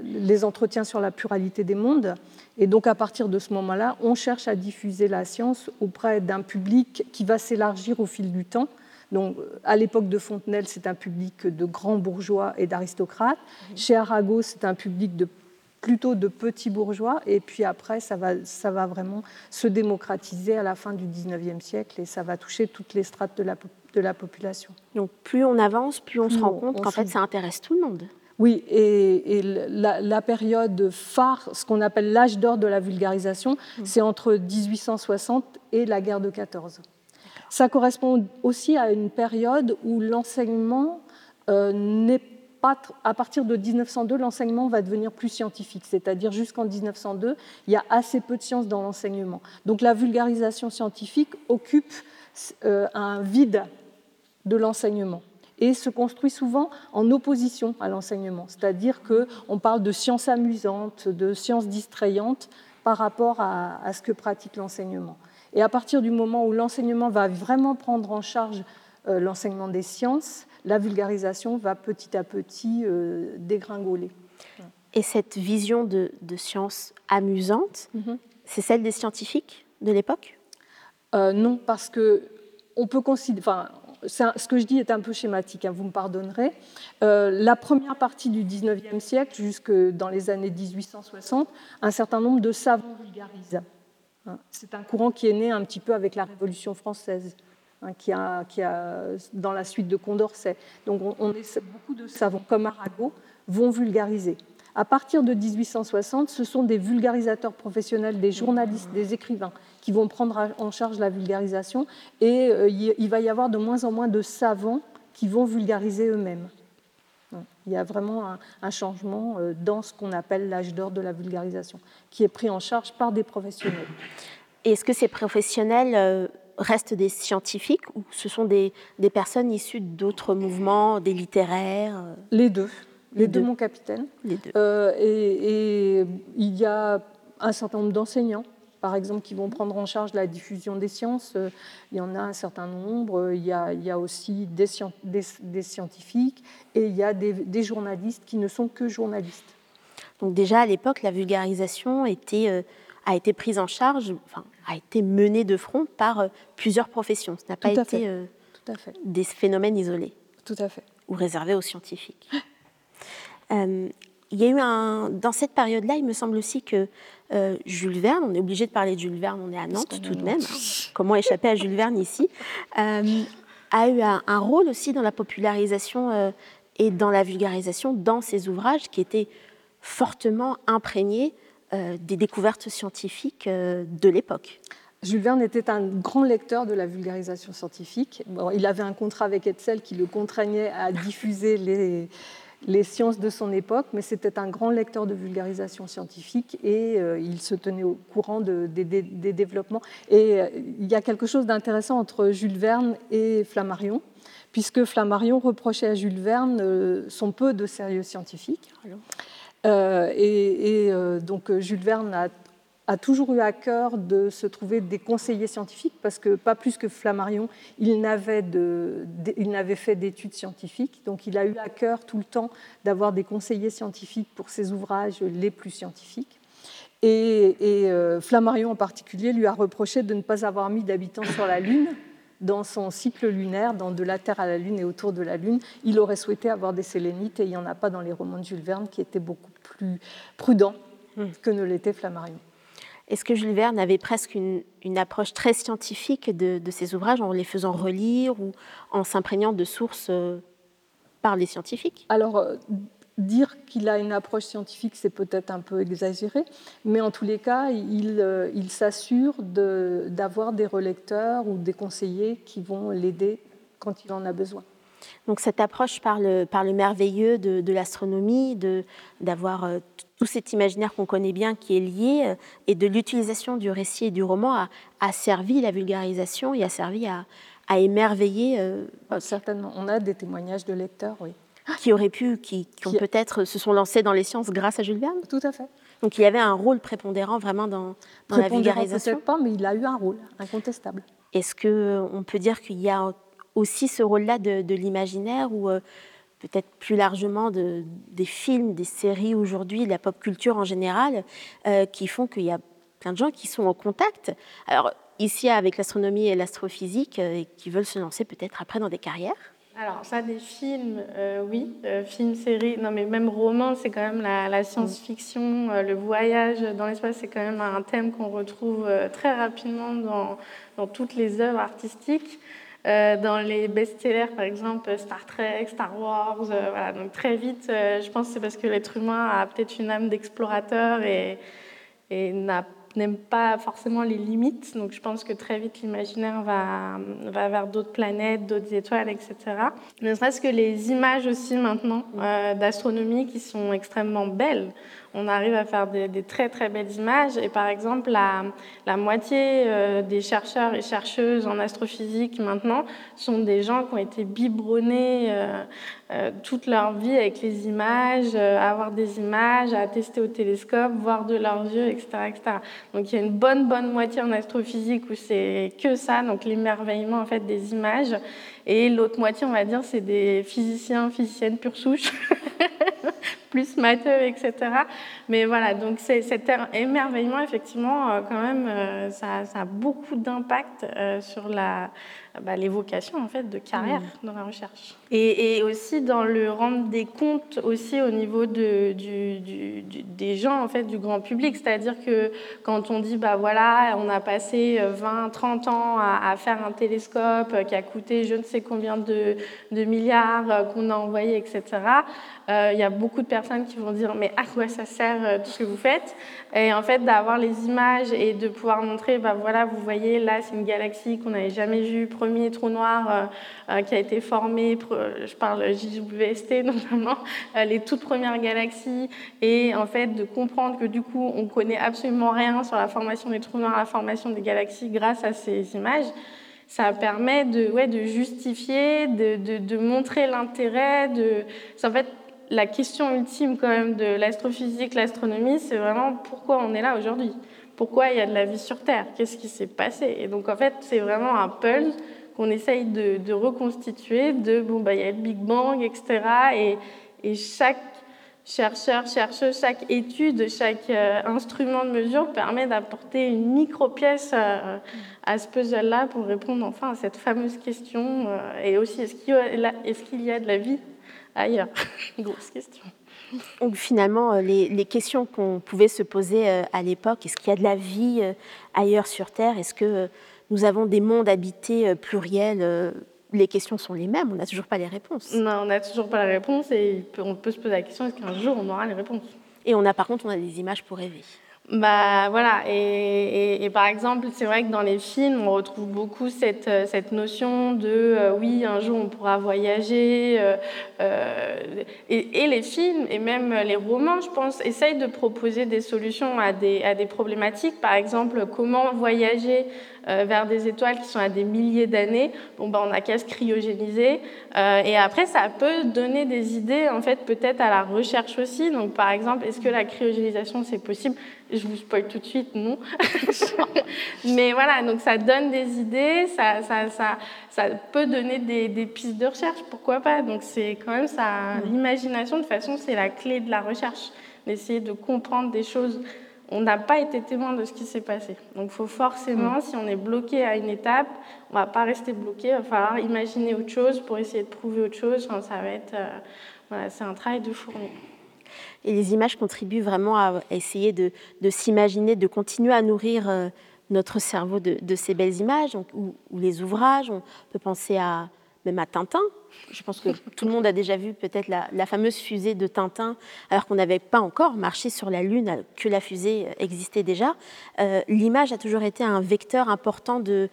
les entretiens sur la pluralité des mondes. Et donc à partir de ce moment-là, on cherche à diffuser la science auprès d'un public qui va s'élargir au fil du temps. Donc, à l'époque de Fontenelle, c'est un public de grands bourgeois et d'aristocrates. Chez Arago, c'est un public de plutôt de petits bourgeois, et puis après, ça va, ça va vraiment se démocratiser à la fin du 19e siècle, et ça va toucher toutes les strates de la, de la population. Donc plus on avance, plus on se rend compte qu'en fait, ça intéresse tout le monde. Oui, et, la, la, période phare, ce qu'on appelle l'âge d'or de la vulgarisation, mmh. c'est entre 1860 et la guerre de 14. Ça correspond aussi à une période où l'enseignement euh, n'est pas, à partir de 1902, l'enseignement va devenir plus scientifique, c'est-à-dire jusqu'en 1902, il y a assez peu de sciences dans l'enseignement. Donc la vulgarisation scientifique occupe euh, un vide de l'enseignement et se construit souvent en opposition à l'enseignement, c'est-à-dire qu'on parle de sciences amusantes, de sciences distrayantes par rapport à ce que pratique l'enseignement. Et à partir du moment où l'enseignement va vraiment prendre en charge euh, l'enseignement des sciences, la vulgarisation va petit à petit euh, dégringoler. Et cette vision de, science amusante, mhm. c'est celle des scientifiques de l'époque? Euh, Non, parce que on peut considérer. Enfin, ce que je dis est un peu schématique, hein, vous me pardonnerez. la première partie du 19e siècle, jusque dans les années 1860, un certain nombre de savants vulgarisent. Hein, c'est un courant qui est né un petit peu avec la Révolution française, hein, qui, a, dans la suite de Condorcet. Donc on, beaucoup de savants comme Arago vont vulgariser. À partir de 1860, ce sont des vulgarisateurs professionnels, des journalistes, des écrivains qui vont prendre en charge la vulgarisation et euh, il va y avoir de moins en moins de savants qui vont vulgariser eux-mêmes. Il y a vraiment un, changement euh, dans ce qu'on appelle l'âge d'or de la vulgarisation, qui est pris en charge par des professionnels. Est-ce que ces professionnels euh, restent des scientifiques ou ce sont des, personnes issues d'autres mouvements, des littéraires? Les deux. Les, deux, mon capitaine. Les deux. et, il y a un certain nombre d'enseignants par exemple, qui vont prendre en charge la diffusion des sciences. Euh, il y en a un certain nombre. Il y a, aussi des, scientifiques et il y a des, journalistes qui ne sont que journalistes. Donc déjà, à l'époque, la vulgarisation euh, a été prise en charge, enfin, a été menée de front par euh, plusieurs professions. Ce n'a pas été Tout à fait. des phénomènes isolés. Tout à fait. Ou réservés aux scientifiques. il y a eu un, dans cette période-là, il me semble aussi que euh, Jules Verne, on est obligé de parler de Jules Verne, on est à Nantes tout de même, hein. comment échapper à Jules Verne ici, euh, a eu un, rôle aussi dans la popularisation euh, et dans la vulgarisation dans ses ouvrages qui étaient fortement imprégnés des découvertes scientifiques de l'époque. Jules Verne était un grand lecteur de la vulgarisation scientifique. il avait un contrat avec Hetzel qui le contraignait à diffuser les, les sciences de son époque, mais c'était un grand lecteur de vulgarisation scientifique et euh, il se tenait au courant des développements. Et euh, il y a quelque chose d'intéressant entre Jules Verne et Flammarion, puisque Flammarion reprochait à Jules Verne euh, son peu de sérieux scientifique. et, donc Jules Verne a a toujours eu à cœur de se trouver des conseillers scientifiques, parce que pas plus que Flammarion, il n'avait, fait d'études scientifiques, donc il a eu à cœur tout le temps d'avoir des conseillers scientifiques pour ses ouvrages les plus scientifiques. Et, euh, Flammarion en particulier lui a reproché de ne pas avoir mis d'habitants sur la Lune dans son cycle lunaire, dans de la Terre à la Lune et autour de la Lune. Il aurait souhaité avoir des sélénites et il n'y en a pas dans les romans de Jules Verne qui étaient beaucoup plus prudents hmm. que ne l'était Flammarion. Est-ce que Jules Verne avait presque une, approche très scientifique de, ses ouvrages en les faisant relire ou en s'imprégnant de sources euh, par les scientifiques? Alors, euh, dire qu'il a une approche scientifique, c'est peut-être un peu exagéré, mais en tous les cas, il, euh, il s'assure d'avoir des relecteurs ou des conseillers qui vont l'aider quand il en a besoin. Donc cette approche par le, par le merveilleux de, de l'astronomie, d'avoir tout cet imaginaire qu'on connaît bien qui est lié, euh, et de l'utilisation du récit et du roman a, a, servi la vulgarisation et a servi à, à émerveiller. Ah, certainement, on a des témoignages de lecteurs, oui qui auraient pu, qui, ont peut-être se sont lancés dans les sciences grâce à Jules Verne. Tout à fait. Donc il y avait un rôle prépondérant vraiment dans, dans la vulgarisation. Peut-être pas, mais il a eu un rôle incontestable. Est-ce que on peut dire qu'il y a aussi ce rôle-là de, l'imaginaire ou euh, peut-être plus largement de, des films, des séries aujourd'hui, de la pop culture en général, euh, qui font qu'il y a plein de gens qui sont en contact. Alors ici avec l'astronomie et l'astrophysique euh, et qui veulent se lancer peut-être après dans des carrières alors ça, des films, euh, oui, films, séries, non mais même romans, c'est quand même la, science-fiction, le voyage dans l'espace, c'est quand même un thème qu'on retrouve très rapidement dans, toutes les œuvres artistiques. Dans les best-sellers, par exemple, Star Trek, Star Wars, voilà, donc très vite, je pense que c'est parce que l'être humain a peut-être une âme d'explorateur et, et n'a n'aime pas forcément les limites. Donc je pense que très vite l'imaginaire va, va vers d'autres planètes, d'autres étoiles, etc. Ne serait-ce que les images aussi maintenant euh, d'astronomie qui sont extrêmement belles on arrive à faire des, très très belles images. Et par exemple, la, moitié euh, des chercheurs et chercheuses en astrophysique maintenant sont des gens qui ont été biberonnés euh, euh, toute leur vie avec les images, avoir des images, à tester au télescope, voir de leurs yeux, etc., etc. Donc il y a une bonne bonne moitié en astrophysique où c'est que ça, donc l'émerveillement en fait des images. Et l'autre moitié, on va dire, c'est des physiciens, physiciennes pure souche. plus matheux, etc. Mais voilà, donc cet émerveillement, effectivement, euh, quand même, euh, ça, ça a beaucoup d'impact euh, sur la, bah, l'évocation en fait de carrière mm. dans la recherche. Et, aussi dans le rendre des comptes aussi au niveau de, du, du, des gens en fait du grand public, c'est-à-dire que quand on dit bah voilà on a passé 20, 30 ans à, faire un télescope qui a coûté je ne sais combien de, de milliards euh, qu'on a envoyé, etc. Euh, il y a beaucoup de personnes qui vont dire mais à quoi ça sert euh, tout ce que vous faites? Et en fait d'avoir les images et de pouvoir montrer bah voilà vous voyez là c'est une galaxie qu'on n'avait jamais vue premier trou noir euh, euh, qui a été formé, je parle JWST notamment, euh, les toutes premières galaxies, et en fait de comprendre que du coup on connaît absolument rien sur la formation des trous noirs, la formation des galaxies grâce à ces images ça permet de, ouais, de justifier, de, de, de montrer l'intérêt. De... En fait, la question ultime quand même de l'astrophysique, l'astronomie, c'est vraiment pourquoi on est là aujourd'hui? Pourquoi il y a de la vie sur Terre, qu'est-ce qui s'est passé? Et donc en fait, c'est vraiment un puzzle qu'on essaye de, reconstituer, de, bon, bah, il y a le Big Bang, etc. Et, chaque chercheur, chercheuse, chaque étude, chaque euh, instrument de mesure permet d'apporter une micro-pièce euh, à ce puzzle-là pour répondre enfin à cette fameuse question. Euh, et aussi, est-ce qu'il y, a de la vie ailleurs Grosse question. Donc finalement, euh, les, questions qu'on pouvait se poser euh, à l'époque, est-ce qu'il y a de la vie euh, ailleurs sur Terre? Est-ce que nous avons des mondes habités pluriels Les questions sont les mêmes, on n'a toujours pas les réponses. Non, on n'a toujours pas les réponses et on peut se poser la question, est-ce qu'un jour on aura les réponses? Et on a par contre, on a des images pour rêver. Bah voilà, et, et, par exemple, c'est vrai que dans les films, on retrouve beaucoup cette, euh, cette notion de euh, oui, un jour on pourra voyager. Euh, et, les films, et même les romans, je pense, essayent de proposer des solutions à des, à des problématiques. Par exemple, comment voyager vers des étoiles qui sont à des milliers d'années, bon, ben, on n'a qu'à se cryogéniser. Et après, ça peut donner des idées, en fait, peut-être à la recherche aussi. Donc, par exemple, est-ce que la cryogénisation, c'est possible? Je vous spoil tout de suite, non. Mais voilà, donc ça donne des idées, ça, ça, ça, ça peut donner des, des, pistes de recherche, pourquoi pas Donc, c'est quand même ça, l'imagination, de toute façon, c'est la clé de la recherche, d'essayer de comprendre des choses on n'a pas été témoin de ce qui s'est passé. Donc il faut forcément, mm. si on est bloqué à une étape, on ne va pas rester bloqué, il va falloir imaginer autre chose pour essayer de prouver autre chose. ça va être, euh, voilà, c'est un travail de fourmi. Et les images contribuent vraiment à essayer de, s'imaginer, de continuer à nourrir notre cerveau de, ces belles images, ou, les ouvrages. On peut penser à même à Tintin. Je pense que tout le monde a déjà vu peut-être la, fameuse fusée de Tintin, alors qu'on n'avait pas encore marché sur la Lune, que la fusée existait déjà. Euh, l'image a toujours été un vecteur important de,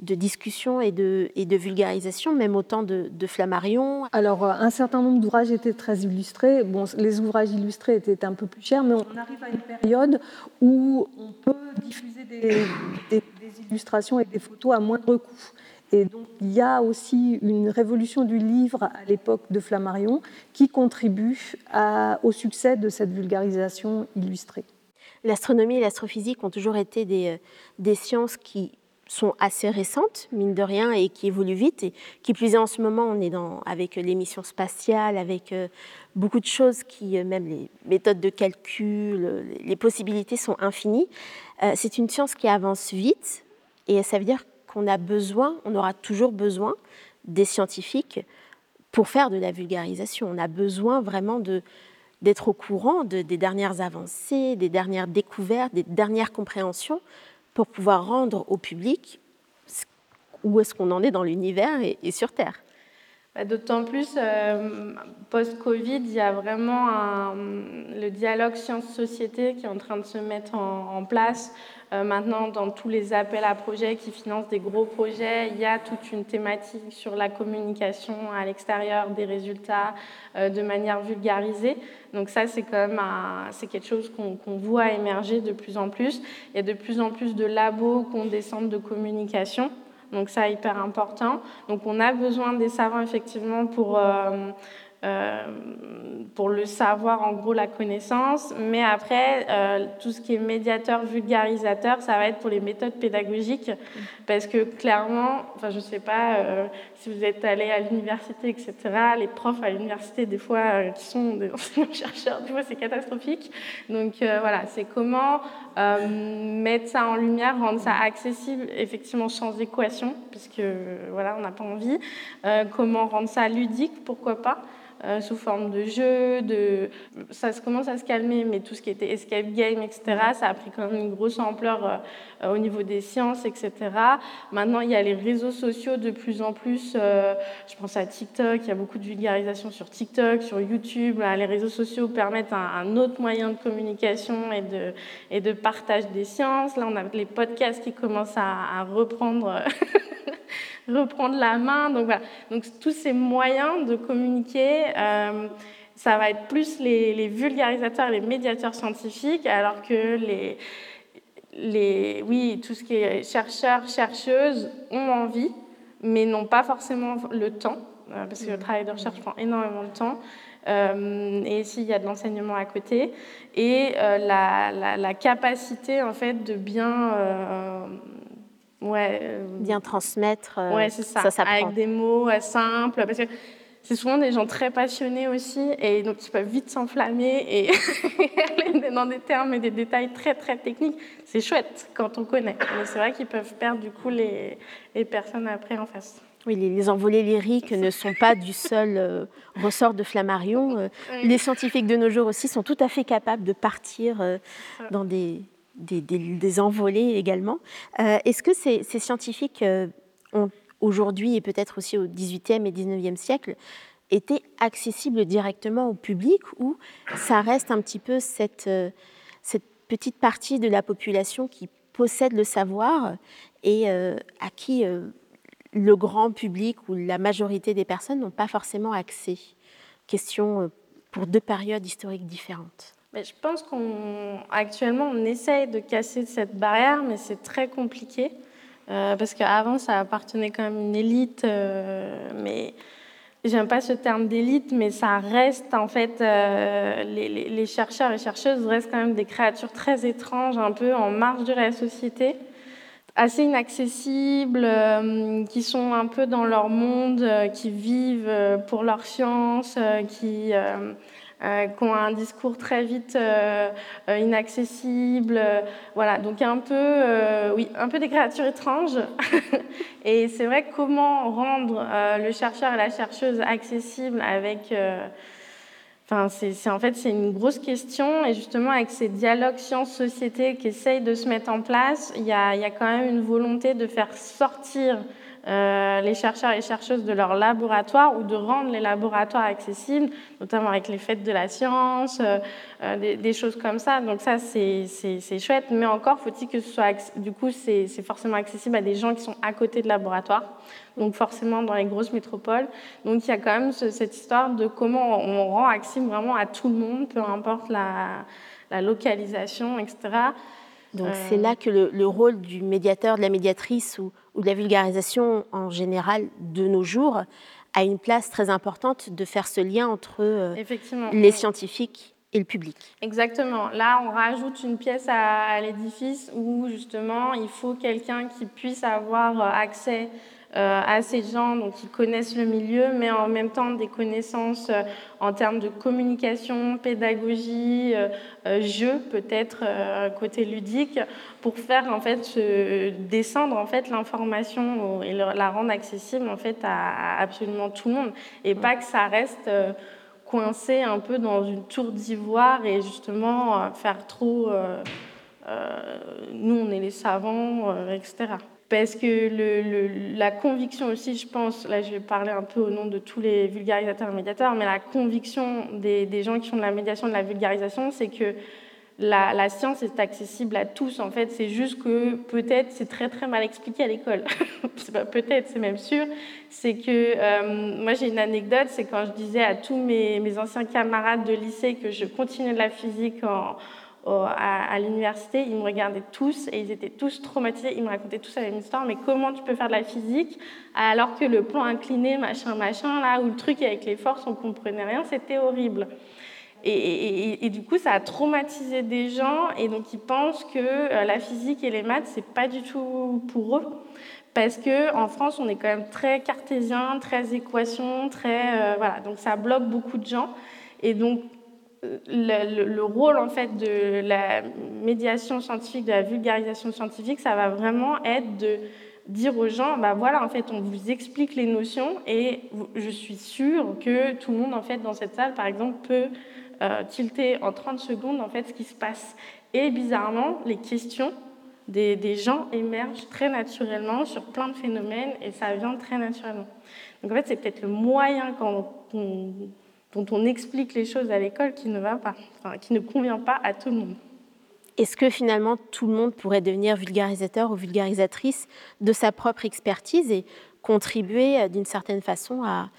discussion et de, et de, vulgarisation, même au temps de, Flammarion. Alors, euh, un certain nombre d'ouvrages étaient très illustrés. Bon, les ouvrages illustrés étaient un peu plus chers, mais on arrive à une période où on peut diffuser des, des illustrations et des photos à moindre coût. Et donc, il y a aussi une révolution du livre à l'époque de Flammarion qui contribue au succès de cette vulgarisation illustrée. L'astronomie et l'astrophysique ont toujours été des, des, sciences qui sont assez récentes, mine de rien, et qui évoluent vite. Et qui plus est, en ce moment, on est dans, avec l'émission spatiale, avec euh, beaucoup de choses qui, euh, même les méthodes de calcul, les possibilités sont infinies. Euh, c'est une science qui avance vite, et ça veut dire qu'on a besoin, on aura toujours besoin des scientifiques pour faire de la vulgarisation. On a besoin vraiment de, d'être au courant de, des dernières avancées, des dernières découvertes, des dernières compréhensions pour pouvoir rendre au public où est-ce qu'on en est dans l'univers et, sur Terre. Bah, d'autant plus, euh, post-Covid, il y a vraiment le dialogue science-société qui est en train de se mettre en place euh, maintenant, dans tous les appels à projets qui financent des gros projets, il y a toute une thématique sur la communication à l'extérieur des résultats euh, de manière vulgarisée. Donc ça, c'est quand même c'est quelque chose qu'on voit émerger de plus en plus. Il y a de plus en plus de labos qui ont des centres de communication. Donc ça, hyper important. Donc on a besoin des savants effectivement pour euh, pour le savoir, en gros, la connaissance. Mais après, euh, tout ce qui est médiateur, vulgarisateur, ça va être pour les méthodes pédagogiques. Parce que clairement, enfin, je ne sais pas euh, si vous êtes allé à l'université, etc., les profs à l'université, des fois, qui sont des enseignants-chercheurs, des fois, c'est catastrophique. Donc voilà, c'est comment mettre ça en lumière, rendre ça accessible, effectivement, sans équation, puisque voilà, on n'a pas envie. comment rendre ça ludique, pourquoi pas euh, sous forme de jeu, de... ça commence à se calmer, mais tout ce qui était escape game, etc., ça a pris quand même une grosse ampleur euh, au niveau des sciences, etc. Maintenant, il y a les réseaux sociaux de plus en plus, euh, je pense à TikTok, il y a beaucoup de vulgarisation sur TikTok, sur YouTube, les réseaux sociaux permettent un, autre moyen de communication et de, et de partage des sciences. Là, on a les podcasts qui commencent à reprendre... reprendre la main. Donc voilà. Donc tous ces moyens de communiquer, euh, ça va être plus les, vulgarisateurs, les médiateurs scientifiques, alors que les, les, oui, tout ce qui est chercheurs, chercheuses ont envie, mais n'ont pas forcément le temps, euh, parce que le travail de recherche prend énormément de temps. Euh, et ici, il y a de l'enseignement à côté, et la, la, la, capacité en fait de bien ouais, euh, bien transmettre. Euh, ouais, c'est ça. ça avec des mots euh, simples, parce que c'est souvent des gens très passionnés aussi, et donc ils peuvent vite s'enflammer et aller dans des termes et des détails très très techniques. C'est chouette quand on connaît, mais c'est vrai qu'ils peuvent perdre du coup les, les, personnes après en face. Oui, les, envolées lyriques ne sont pas du seul ressort de Flammarion. Les scientifiques de nos jours aussi sont tout à fait capables de partir dans des des, envolées également. Euh, est-ce que ces, scientifiques euh, ont aujourd'hui, et peut-être aussi au XVIIIe et XIXe siècle, été accessibles directement au public ou ça reste un petit peu cette, euh, cette petite partie de la population qui possède le savoir et à qui le grand public ou la majorité des personnes n'ont pas forcément accès? Question pour deux périodes historiques différentes je pense qu'actuellement, on, essaye de casser cette barrière, mais c'est très compliqué. Euh, parce qu'avant, ça appartenait quand même à une élite, euh, mais j'aime pas ce terme d'élite, mais ça reste en fait, euh, les, les, chercheurs et chercheuses restent quand même des créatures très étranges, un peu en marge de la société, assez inaccessibles, qui sont un peu dans leur monde, qui vivent pour leur science, qui euh, qui ont un discours très vite euh, euh, inaccessible. voilà, donc un peu, oui, un peu des créatures étranges. et c'est vrai comment rendre le chercheur et la chercheuse accessible avec Enfin, c'est, en fait, c'est une grosse question. Et justement, avec ces dialogues sciences-société qui essayent de se mettre en place, il y a quand même une volonté de faire sortir euh, les chercheurs et chercheuses de leur laboratoire ou de rendre les laboratoires accessibles, notamment avec les fêtes de la science, euh, euh, des, choses comme ça. Donc ça, c'est chouette, mais encore faut-il que ce soit, du coup, c'est forcément accessible à des gens qui sont à côté de laboratoires, donc forcément dans les grosses métropoles. Donc il y a quand même cette histoire de comment on rend accessible vraiment à tout le monde, peu importe la, la localisation, etc. Donc c'est là que le, rôle du médiateur, de la médiatrice ou, de la vulgarisation en général de nos jours a une place très importante de faire ce lien entre euh, les scientifiques et le public. Exactement. Là, on rajoute une pièce à l'édifice où justement il faut quelqu'un qui puisse avoir euh, accès euh, à ces gens donc, qui connaissent le milieu, mais en même temps des connaissances euh, en termes de communication, pédagogie, euh, jeu peut-être côté ludique, pour faire en fait descendre en fait l'information et la rendre accessible en fait à, absolument tout le monde, et pas que ça reste coincé un peu dans une tour d'ivoire et justement faire trop. nous, on est les savants, etc parce que la conviction aussi, je pense, là je vais parler un peu au nom de tous les vulgarisateurs et médiateurs, mais la conviction des, gens qui font de la médiation, de la vulgarisation, c'est que la, science est accessible à tous. En fait, c'est juste que peut-être c'est très très mal expliqué à l'école. c'est pas peut-être, c'est même sûr. C'est que euh, moi j'ai une anecdote, c'est quand je disais à tous mes, mes anciens camarades de lycée que je continuais de la physique en à, l'université, ils me regardaient tous et ils étaient tous traumatisés. Ils me racontaient tous la même histoire. Mais comment tu peux faire de la physique alors que le plan incliné, machin, machin, là, où le truc avec les forces, on comprenait rien, c'était horrible. Et, du coup, ça a traumatisé des gens et donc ils pensent que euh, la physique et les maths, c'est pas du tout pour eux. Parce que en France, on est quand même très cartésien, très équation, très euh, voilà, donc ça bloque beaucoup de gens. Et donc le, rôle en fait de la médiation scientifique, de la vulgarisation scientifique, ça va vraiment être de dire aux gens, bah voilà, en fait, on vous explique les notions et je suis sûre que tout le monde en fait dans cette salle, par exemple, peut euh, tilter en 30 secondes en fait ce qui se passe. Et bizarrement, les questions des, gens émergent très naturellement sur plein de phénomènes et ça vient très naturellement. Donc en fait, c'est peut-être le moyen qu'on dont on explique les choses à l'école qui ne va pas, qui ne convient pas à tout le monde. Est-ce que finalement tout le monde pourrait devenir vulgarisateur ou vulgarisatrice de sa propre expertise et contribuer euh, d'une certaine façon à,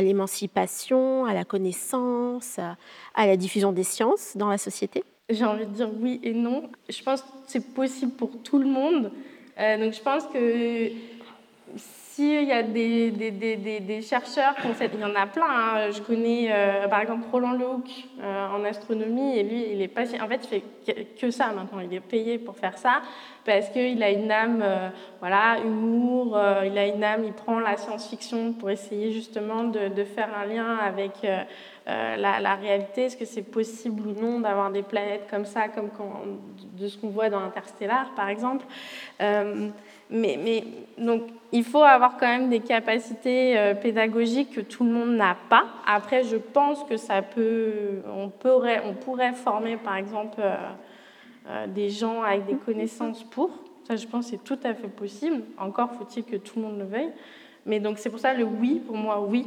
l'émancipation, à la connaissance, à, la diffusion des sciences dans la société? J'ai envie de dire oui et non. Je pense que c'est possible pour tout le monde. Euh, donc je pense que s'il y a des, chercheurs il y en a plein. Hein. Je connais euh, par exemple Roland Lehoucq euh, en astronomie et lui, il est pas, en fait, il fait que ça maintenant. Il est payé pour faire ça parce qu'il a une âme, euh, voilà, humour. il a une âme, il prend la science-fiction pour essayer justement de, faire un lien avec la, réalité. Est-ce que c'est possible ou non d'avoir des planètes comme ça, comme de ce qu'on voit dans Interstellar, par exemple. Mais, mais donc il faut avoir quand même des capacités euh, pédagogiques que tout le monde n'a pas. Après, je pense que ça peut, on pourrait, on pourrait former par exemple euh, euh, des gens avec des connaissances pour. Ça, je pense, c'est tout à fait possible. Encore faut-il que tout le monde le veuille. Mais donc c'est pour ça le oui pour moi oui,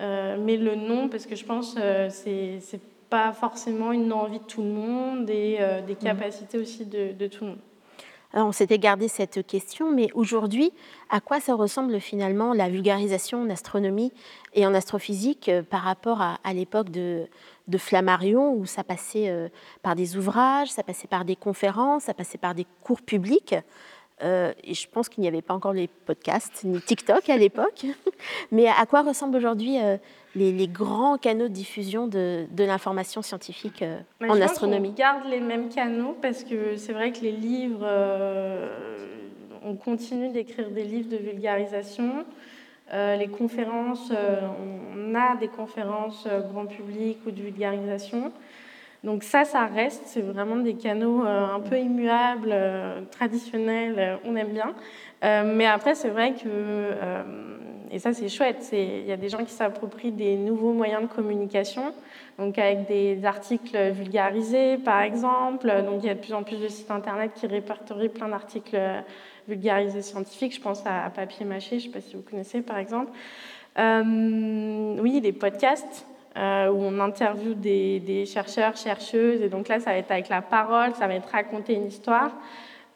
mais le non parce que je pense que c'est c'est pas forcément une envie de tout le monde et des mmh. capacités aussi de, de tout le monde on s'était gardé cette question, mais aujourd'hui, à quoi ça ressemble finalement la vulgarisation en astronomie et en astrophysique euh, par rapport à, l'époque de, Flammarion, où ça passait euh, par des ouvrages, ça passait par des conférences, ça passait par des cours publics? Euh, et je pense qu'il n'y avait pas encore les podcasts ni TikTok à l'époque. Mais à quoi ressemblent aujourd'hui les, grands canaux de diffusion de, l'information scientifique euh, en astronomie? On garde les mêmes canaux parce que c'est vrai que les livres, euh, on continue d'écrire des livres de vulgarisation. Euh, les conférences, on a des conférences grand public ou de vulgarisation. Donc ça, ça reste, c'est vraiment des canaux un peu immuables, traditionnels, on aime bien. mais après, c'est vrai que et ça, c'est chouette. Il y a des gens qui s'approprient des nouveaux moyens de communication, donc avec des articles vulgarisés, par exemple. Donc, il y a de plus en plus de sites internet qui répertorient plein d'articles vulgarisés scientifiques. Je pense à, Papier Mâché, je ne sais pas si vous connaissez, par exemple. Euh, oui, les podcasts. Euh, où on interviewe des, chercheurs, chercheuses, et donc là, ça va être avec la parole, ça va être raconter une histoire.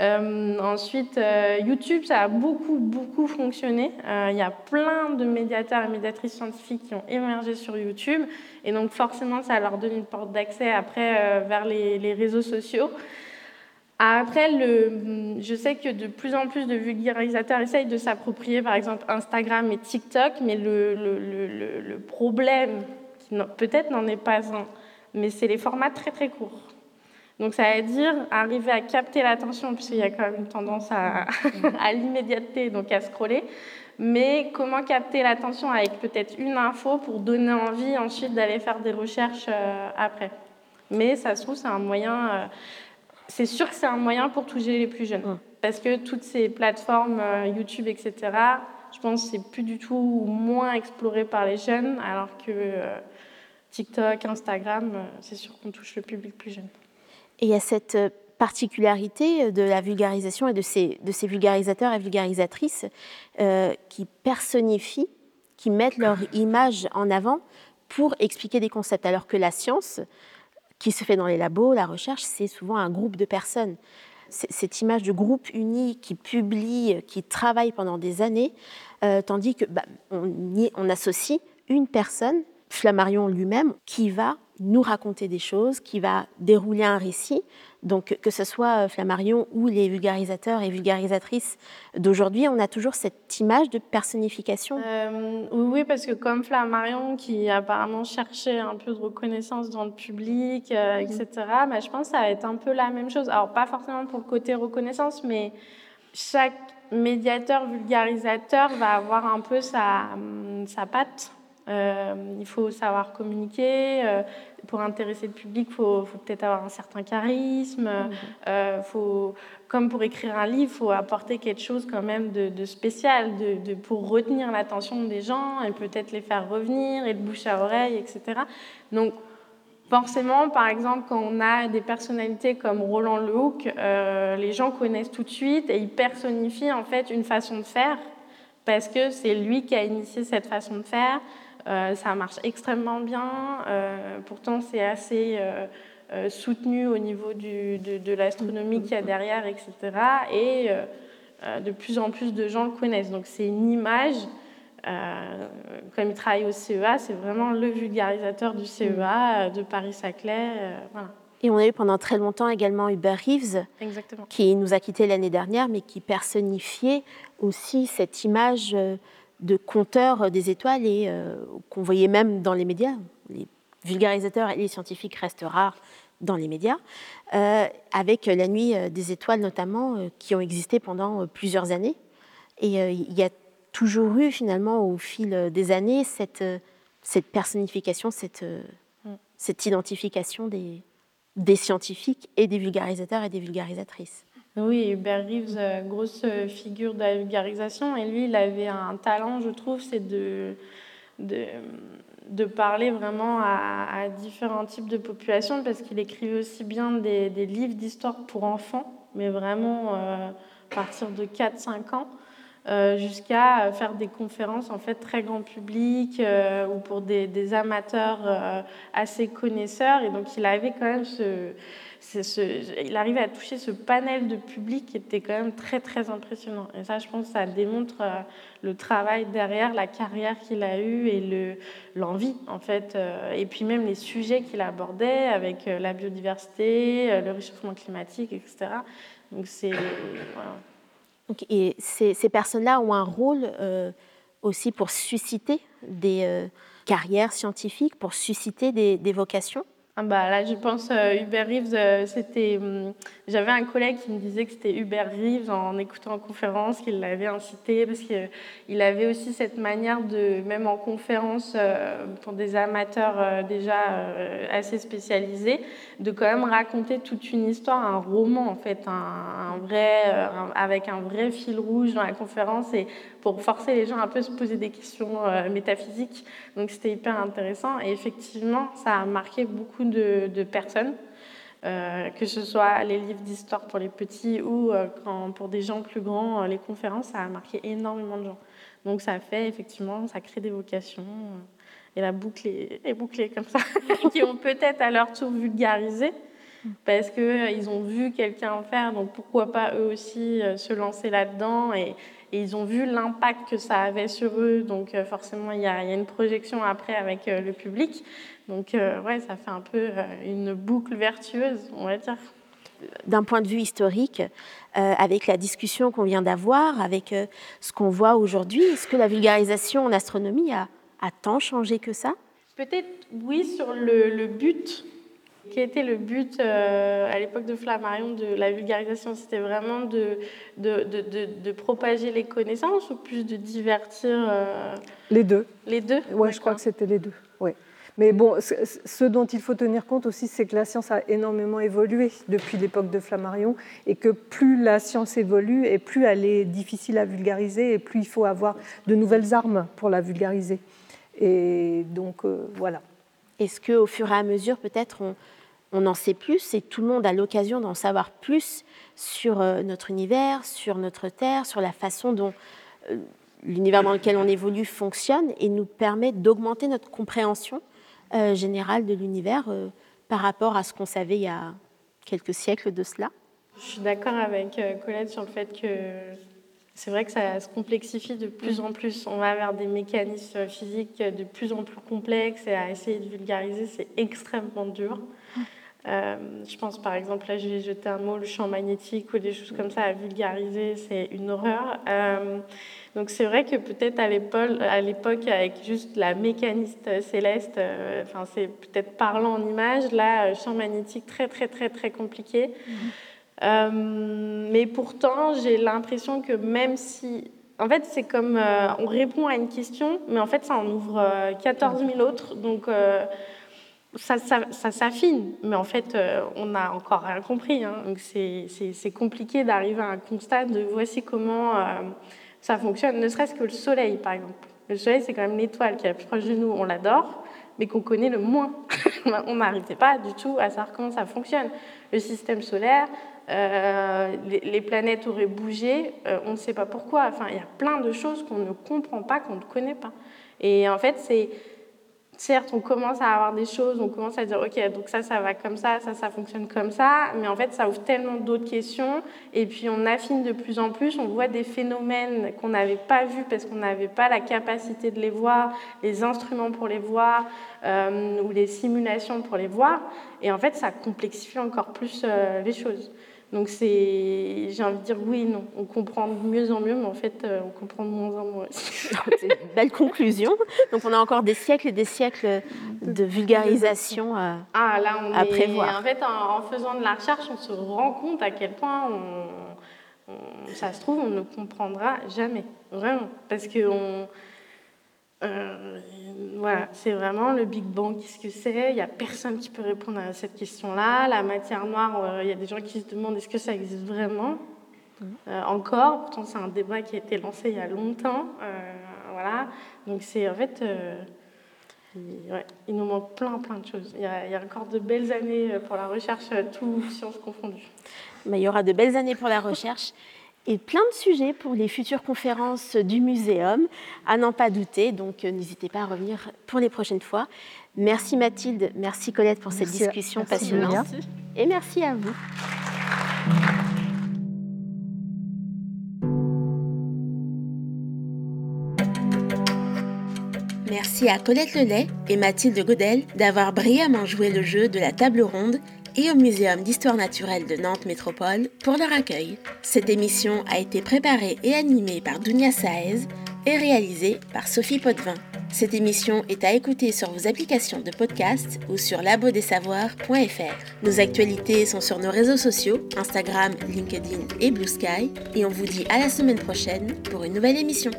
Euh, ensuite, euh, YouTube, ça a beaucoup, beaucoup fonctionné. Il y a plein de médiateurs et médiatrices scientifiques qui ont émergé sur YouTube. Et donc, forcément, ça leur donne une porte d'accès après vers les, réseaux sociaux. Après, je sais que de plus en plus de vulgarisateurs essayent de s'approprier, par exemple, Instagram et TikTok, mais le problème, qui peut-être n'en est pas un, mais c'est les formats très très courts. Donc ça veut dire arriver à capter l'attention, puisqu'il y a quand même une tendance à, l'immédiateté, donc à scroller. Mais comment capter l'attention avec peut-être une info pour donner envie ensuite d'aller faire des recherches euh, après? Mais ça se trouve, c'est un moyen, euh, c'est sûr que c'est un moyen pour toucher les plus jeunes. Parce que toutes ces plateformes, euh, YouTube, etc., je pense que c'est plus du tout moins exploré par les jeunes, alors que TikTok, Instagram, c'est sûr qu'on touche le public plus jeune. Et il y a cette euh, particularité euh, de la vulgarisation et de ces, vulgarisateurs et vulgarisatrices euh, qui personnifient, qui mettent leur image en avant pour expliquer des concepts, alors que la science, qui se fait dans les labos, la recherche, c'est souvent un groupe de personnes. Cette image de groupe uni qui publie, qui travaille pendant des années, tandis que bah, on associe une personne, Flammarion lui-même, qui va nous raconter des choses, qui va dérouler un récit. Donc que ce soit euh, Flammarion ou les vulgarisateurs et vulgarisatrices d'aujourd'hui, on a toujours cette image de personnification. Euh, oui, parce que comme Flammarion, qui apparemment cherchait un peu de reconnaissance dans le public, euh, etc., bah, je pense que ça va être un peu la même chose. Alors pas forcément pour le côté reconnaissance, mais chaque médiateur, vulgarisateur va avoir un peu sa, sa patte. Il faut savoir communiquer, pour intéresser le public, il faut, peut-être avoir un certain charisme. Mhm. Euh, faut, comme pour écrire un livre, il faut apporter quelque chose quand même de, spécial de, pour retenir l'attention des gens et peut-être les faire revenir et de bouche à oreille, etc. Donc, forcément, par exemple, quand on a des personnalités comme Roland Lehoucq, euh, les gens connaissent tout de suite et ils personnifient en fait une façon de faire parce que c'est lui qui a initié cette façon de faire. Euh, ça marche extrêmement bien. Euh, pourtant, c'est assez euh, soutenu au niveau du, de, l'astronomie qu'il y a derrière, etc. Et de plus en plus de gens le connaissent. Donc, c'est une image. comme il travaille au CEA, c'est vraiment le vulgarisateur du CEA de Paris-Saclay. voilà. Et on a eu pendant très longtemps également Hubert Reeves, qui nous a quittés l'année dernière, mais qui personnifiait aussi cette image de compteurs des étoiles et euh, qu'on voyait même dans les médias. Les vulgarisateurs et les scientifiques restent rares dans les médias, euh, avec la nuit euh, des étoiles notamment, qui ont existé pendant plusieurs années. Et il y a toujours eu finalement au fil des années cette, cette personnification, cette, mm. cette identification des, des scientifiques et des vulgarisateurs et des vulgarisatrices. Oui, Hubert Reeves, euh, grosse figure de et lui, il avait un talent, je trouve, c'est de, de, parler vraiment à, différents types de populations, parce qu'il écrivait aussi bien des, livres d'histoire pour enfants, mais vraiment euh, à partir de 4-5 ans. Euh, jusqu'à faire des conférences en fait très grand public ou pour des, des amateurs assez connaisseurs et donc il avait quand même ce, il arrivait à toucher ce panel de public qui était quand même très très impressionnant. Et ça, je pense, ça démontre euh, le travail derrière, la carrière qu'il a eue et l'envie en fait, euh, et puis même les sujets qu'il abordait avec euh, la biodiversité, le réchauffement climatique, etc. Donc c'est et ces, ces personnes-là ont un rôle aussi pour susciter des carrières scientifiques, pour susciter des, des vocations? Ah bah là, je pense euh, Hubert Reeves, euh, c'était. Hum, j'avais un collègue qui me disait que c'était Hubert Reeves en écoutant en conférence qu'il l'avait incité parce qu'il avait aussi cette manière de, même en conférence euh, pour des amateurs déjà assez spécialisés, de quand même raconter toute une histoire, un roman en fait, un, vrai, avec un vrai fil rouge dans la conférence pour forcer les gens un peu à se poser des questions métaphysiques. Donc c'était hyper intéressant et effectivement, ça a marqué beaucoup de, personnes, euh, que ce soit les livres d'histoire pour les petits ou euh, pour des gens plus grands, euh, les conférences, ça a marqué énormément de gens. Donc ça fait effectivement, ça crée des vocations. et la boucle est, bouclée comme ça, qui ont peut-être à leur tour vulgarisé parce qu'ils ont vu quelqu'un faire, donc pourquoi pas eux aussi se lancer là-dedans et, ils ont vu l'impact que ça avait sur eux, donc forcément il y, a, une projection après avec le public. Donc, euh, ouais, ça fait un peu euh, une boucle vertueuse, on va dire. D'un point de vue historique, euh, avec la discussion qu'on vient d'avoir, avec ce qu'on voit aujourd'hui, est-ce que la vulgarisation en astronomie a, tant changé que ça? Peut-être oui sur le, but. Qui était le but à l'époque de Flammarion de la vulgarisation C'était vraiment de de, de, de, propager les connaissances ou plus de divertir Les deux. Les deux? Oui, je crois que c'était les deux. Ouais. Mais bon, ce dont il faut tenir compte aussi, c'est que la science a énormément évolué depuis l'époque de Flammarion et que plus la science évolue et plus elle est difficile à vulgariser et plus il faut avoir de nouvelles armes pour la vulgariser. Et donc, euh, voilà. Est-ce qu'au fur et à mesure, peut-être, on, en sait plus et tout le monde a l'occasion d'en savoir plus sur euh, notre univers, sur notre Terre, sur la façon dont euh, l'univers dans lequel on évolue fonctionne et nous permet d'augmenter notre compréhension euh, générale de l'univers par rapport à ce qu'on savait il y a quelques siècles de cela. Je suis d'accord avec Colette sur le fait que c'est vrai que ça se complexifie de plus en plus. On va vers des mécanismes physiques de plus en plus complexes et à essayer de vulgariser, c'est extrêmement dur. Je pense par exemple, là j'ai jeté un mot, le champ magnétique ou des choses comme ça à vulgariser, c'est une horreur. Donc c'est vrai que peut-être à l'époque, avec juste la mécaniste céleste, euh, c'est peut-être parlant en images, là, euh, champ magnétique très très très très compliqué. Euh, mais pourtant, j'ai l'impression que même si... En fait, c'est comme on répond à une question, mais en fait, ça en ouvre 14 000 autres. Donc, ça, s'affine, mais en fait, on n'a encore rien compris. Hein. Donc, c'est compliqué d'arriver à un constat de voici comment ça fonctionne, ne serait-ce que le Soleil, par exemple. Le Soleil, c'est quand même l'étoile qui est la plus proche de nous, on l'adore, mais qu'on connaît le moins. on n'arrivait pas du tout à savoir comment ça fonctionne. Le système solaire, euh, les, planètes auraient bougé, euh, on ne sait pas pourquoi. Enfin, il y a plein de choses qu'on ne comprend pas, qu'on ne connaît pas. Et en fait, c'est certes, on commence à avoir des choses, on commence à dire, OK, donc ça, ça va comme ça, ça, ça fonctionne comme ça, mais en fait, ça ouvre tellement d'autres questions, et puis on affine de plus en plus, on voit des phénomènes qu'on n'avait pas vus parce qu'on n'avait pas la capacité de les voir, les instruments pour les voir, euh, ou les simulations pour les voir, et en fait, ça complexifie encore plus euh, les choses. Donc c'est, j'ai envie de dire oui non. On comprend de mieux en mieux, mais en fait, euh, on comprend de moins en moins c'est une belle conclusion. Donc on a encore des siècles et des siècles de vulgarisation à, ah, là, on à prévoir. En fait, en, faisant de la recherche, on se rend compte à quel point ça se trouve, on ne comprendra jamais. Vraiment. Parce qu'on euh, voilà, c'est vraiment le Big Bang, qu'est-ce que c'est? Il n'y a personne qui peut répondre à cette question-là. La matière noire, euh, il y a des gens qui se demandent est-ce que ça existe vraiment? Euh, Encore, pourtant c'est un débat qui a été lancé il y a longtemps. voilà, donc c'est en fait, il, nous manque plein plein de choses. Il y, a, il encore de belles années pour la recherche, tout sciences confondues. Mais il y aura de belles années pour la recherche et plein de sujets pour les futures conférences du muséum, à n'en pas douter. Donc euh, n'hésitez pas à revenir pour les prochaines fois. Merci Mathilde, merci Colette pour cette discussion passionnante. Et merci à vous. Merci à Colette Lelay et Mathilde Godel d'avoir brillamment joué le jeu de la table ronde et au Muséum d'histoire naturelle de Nantes Métropole pour leur accueil. Cette émission a été préparée et animée par Dunia Saez et réalisée par Sophie Potvin. Cette émission est à écouter sur vos applications de podcast ou sur labodesavoirs.fr. Nos actualités sont sur nos réseaux sociaux, Instagram, LinkedIn et Blue Sky, et on vous dit à la semaine prochaine pour une nouvelle émission.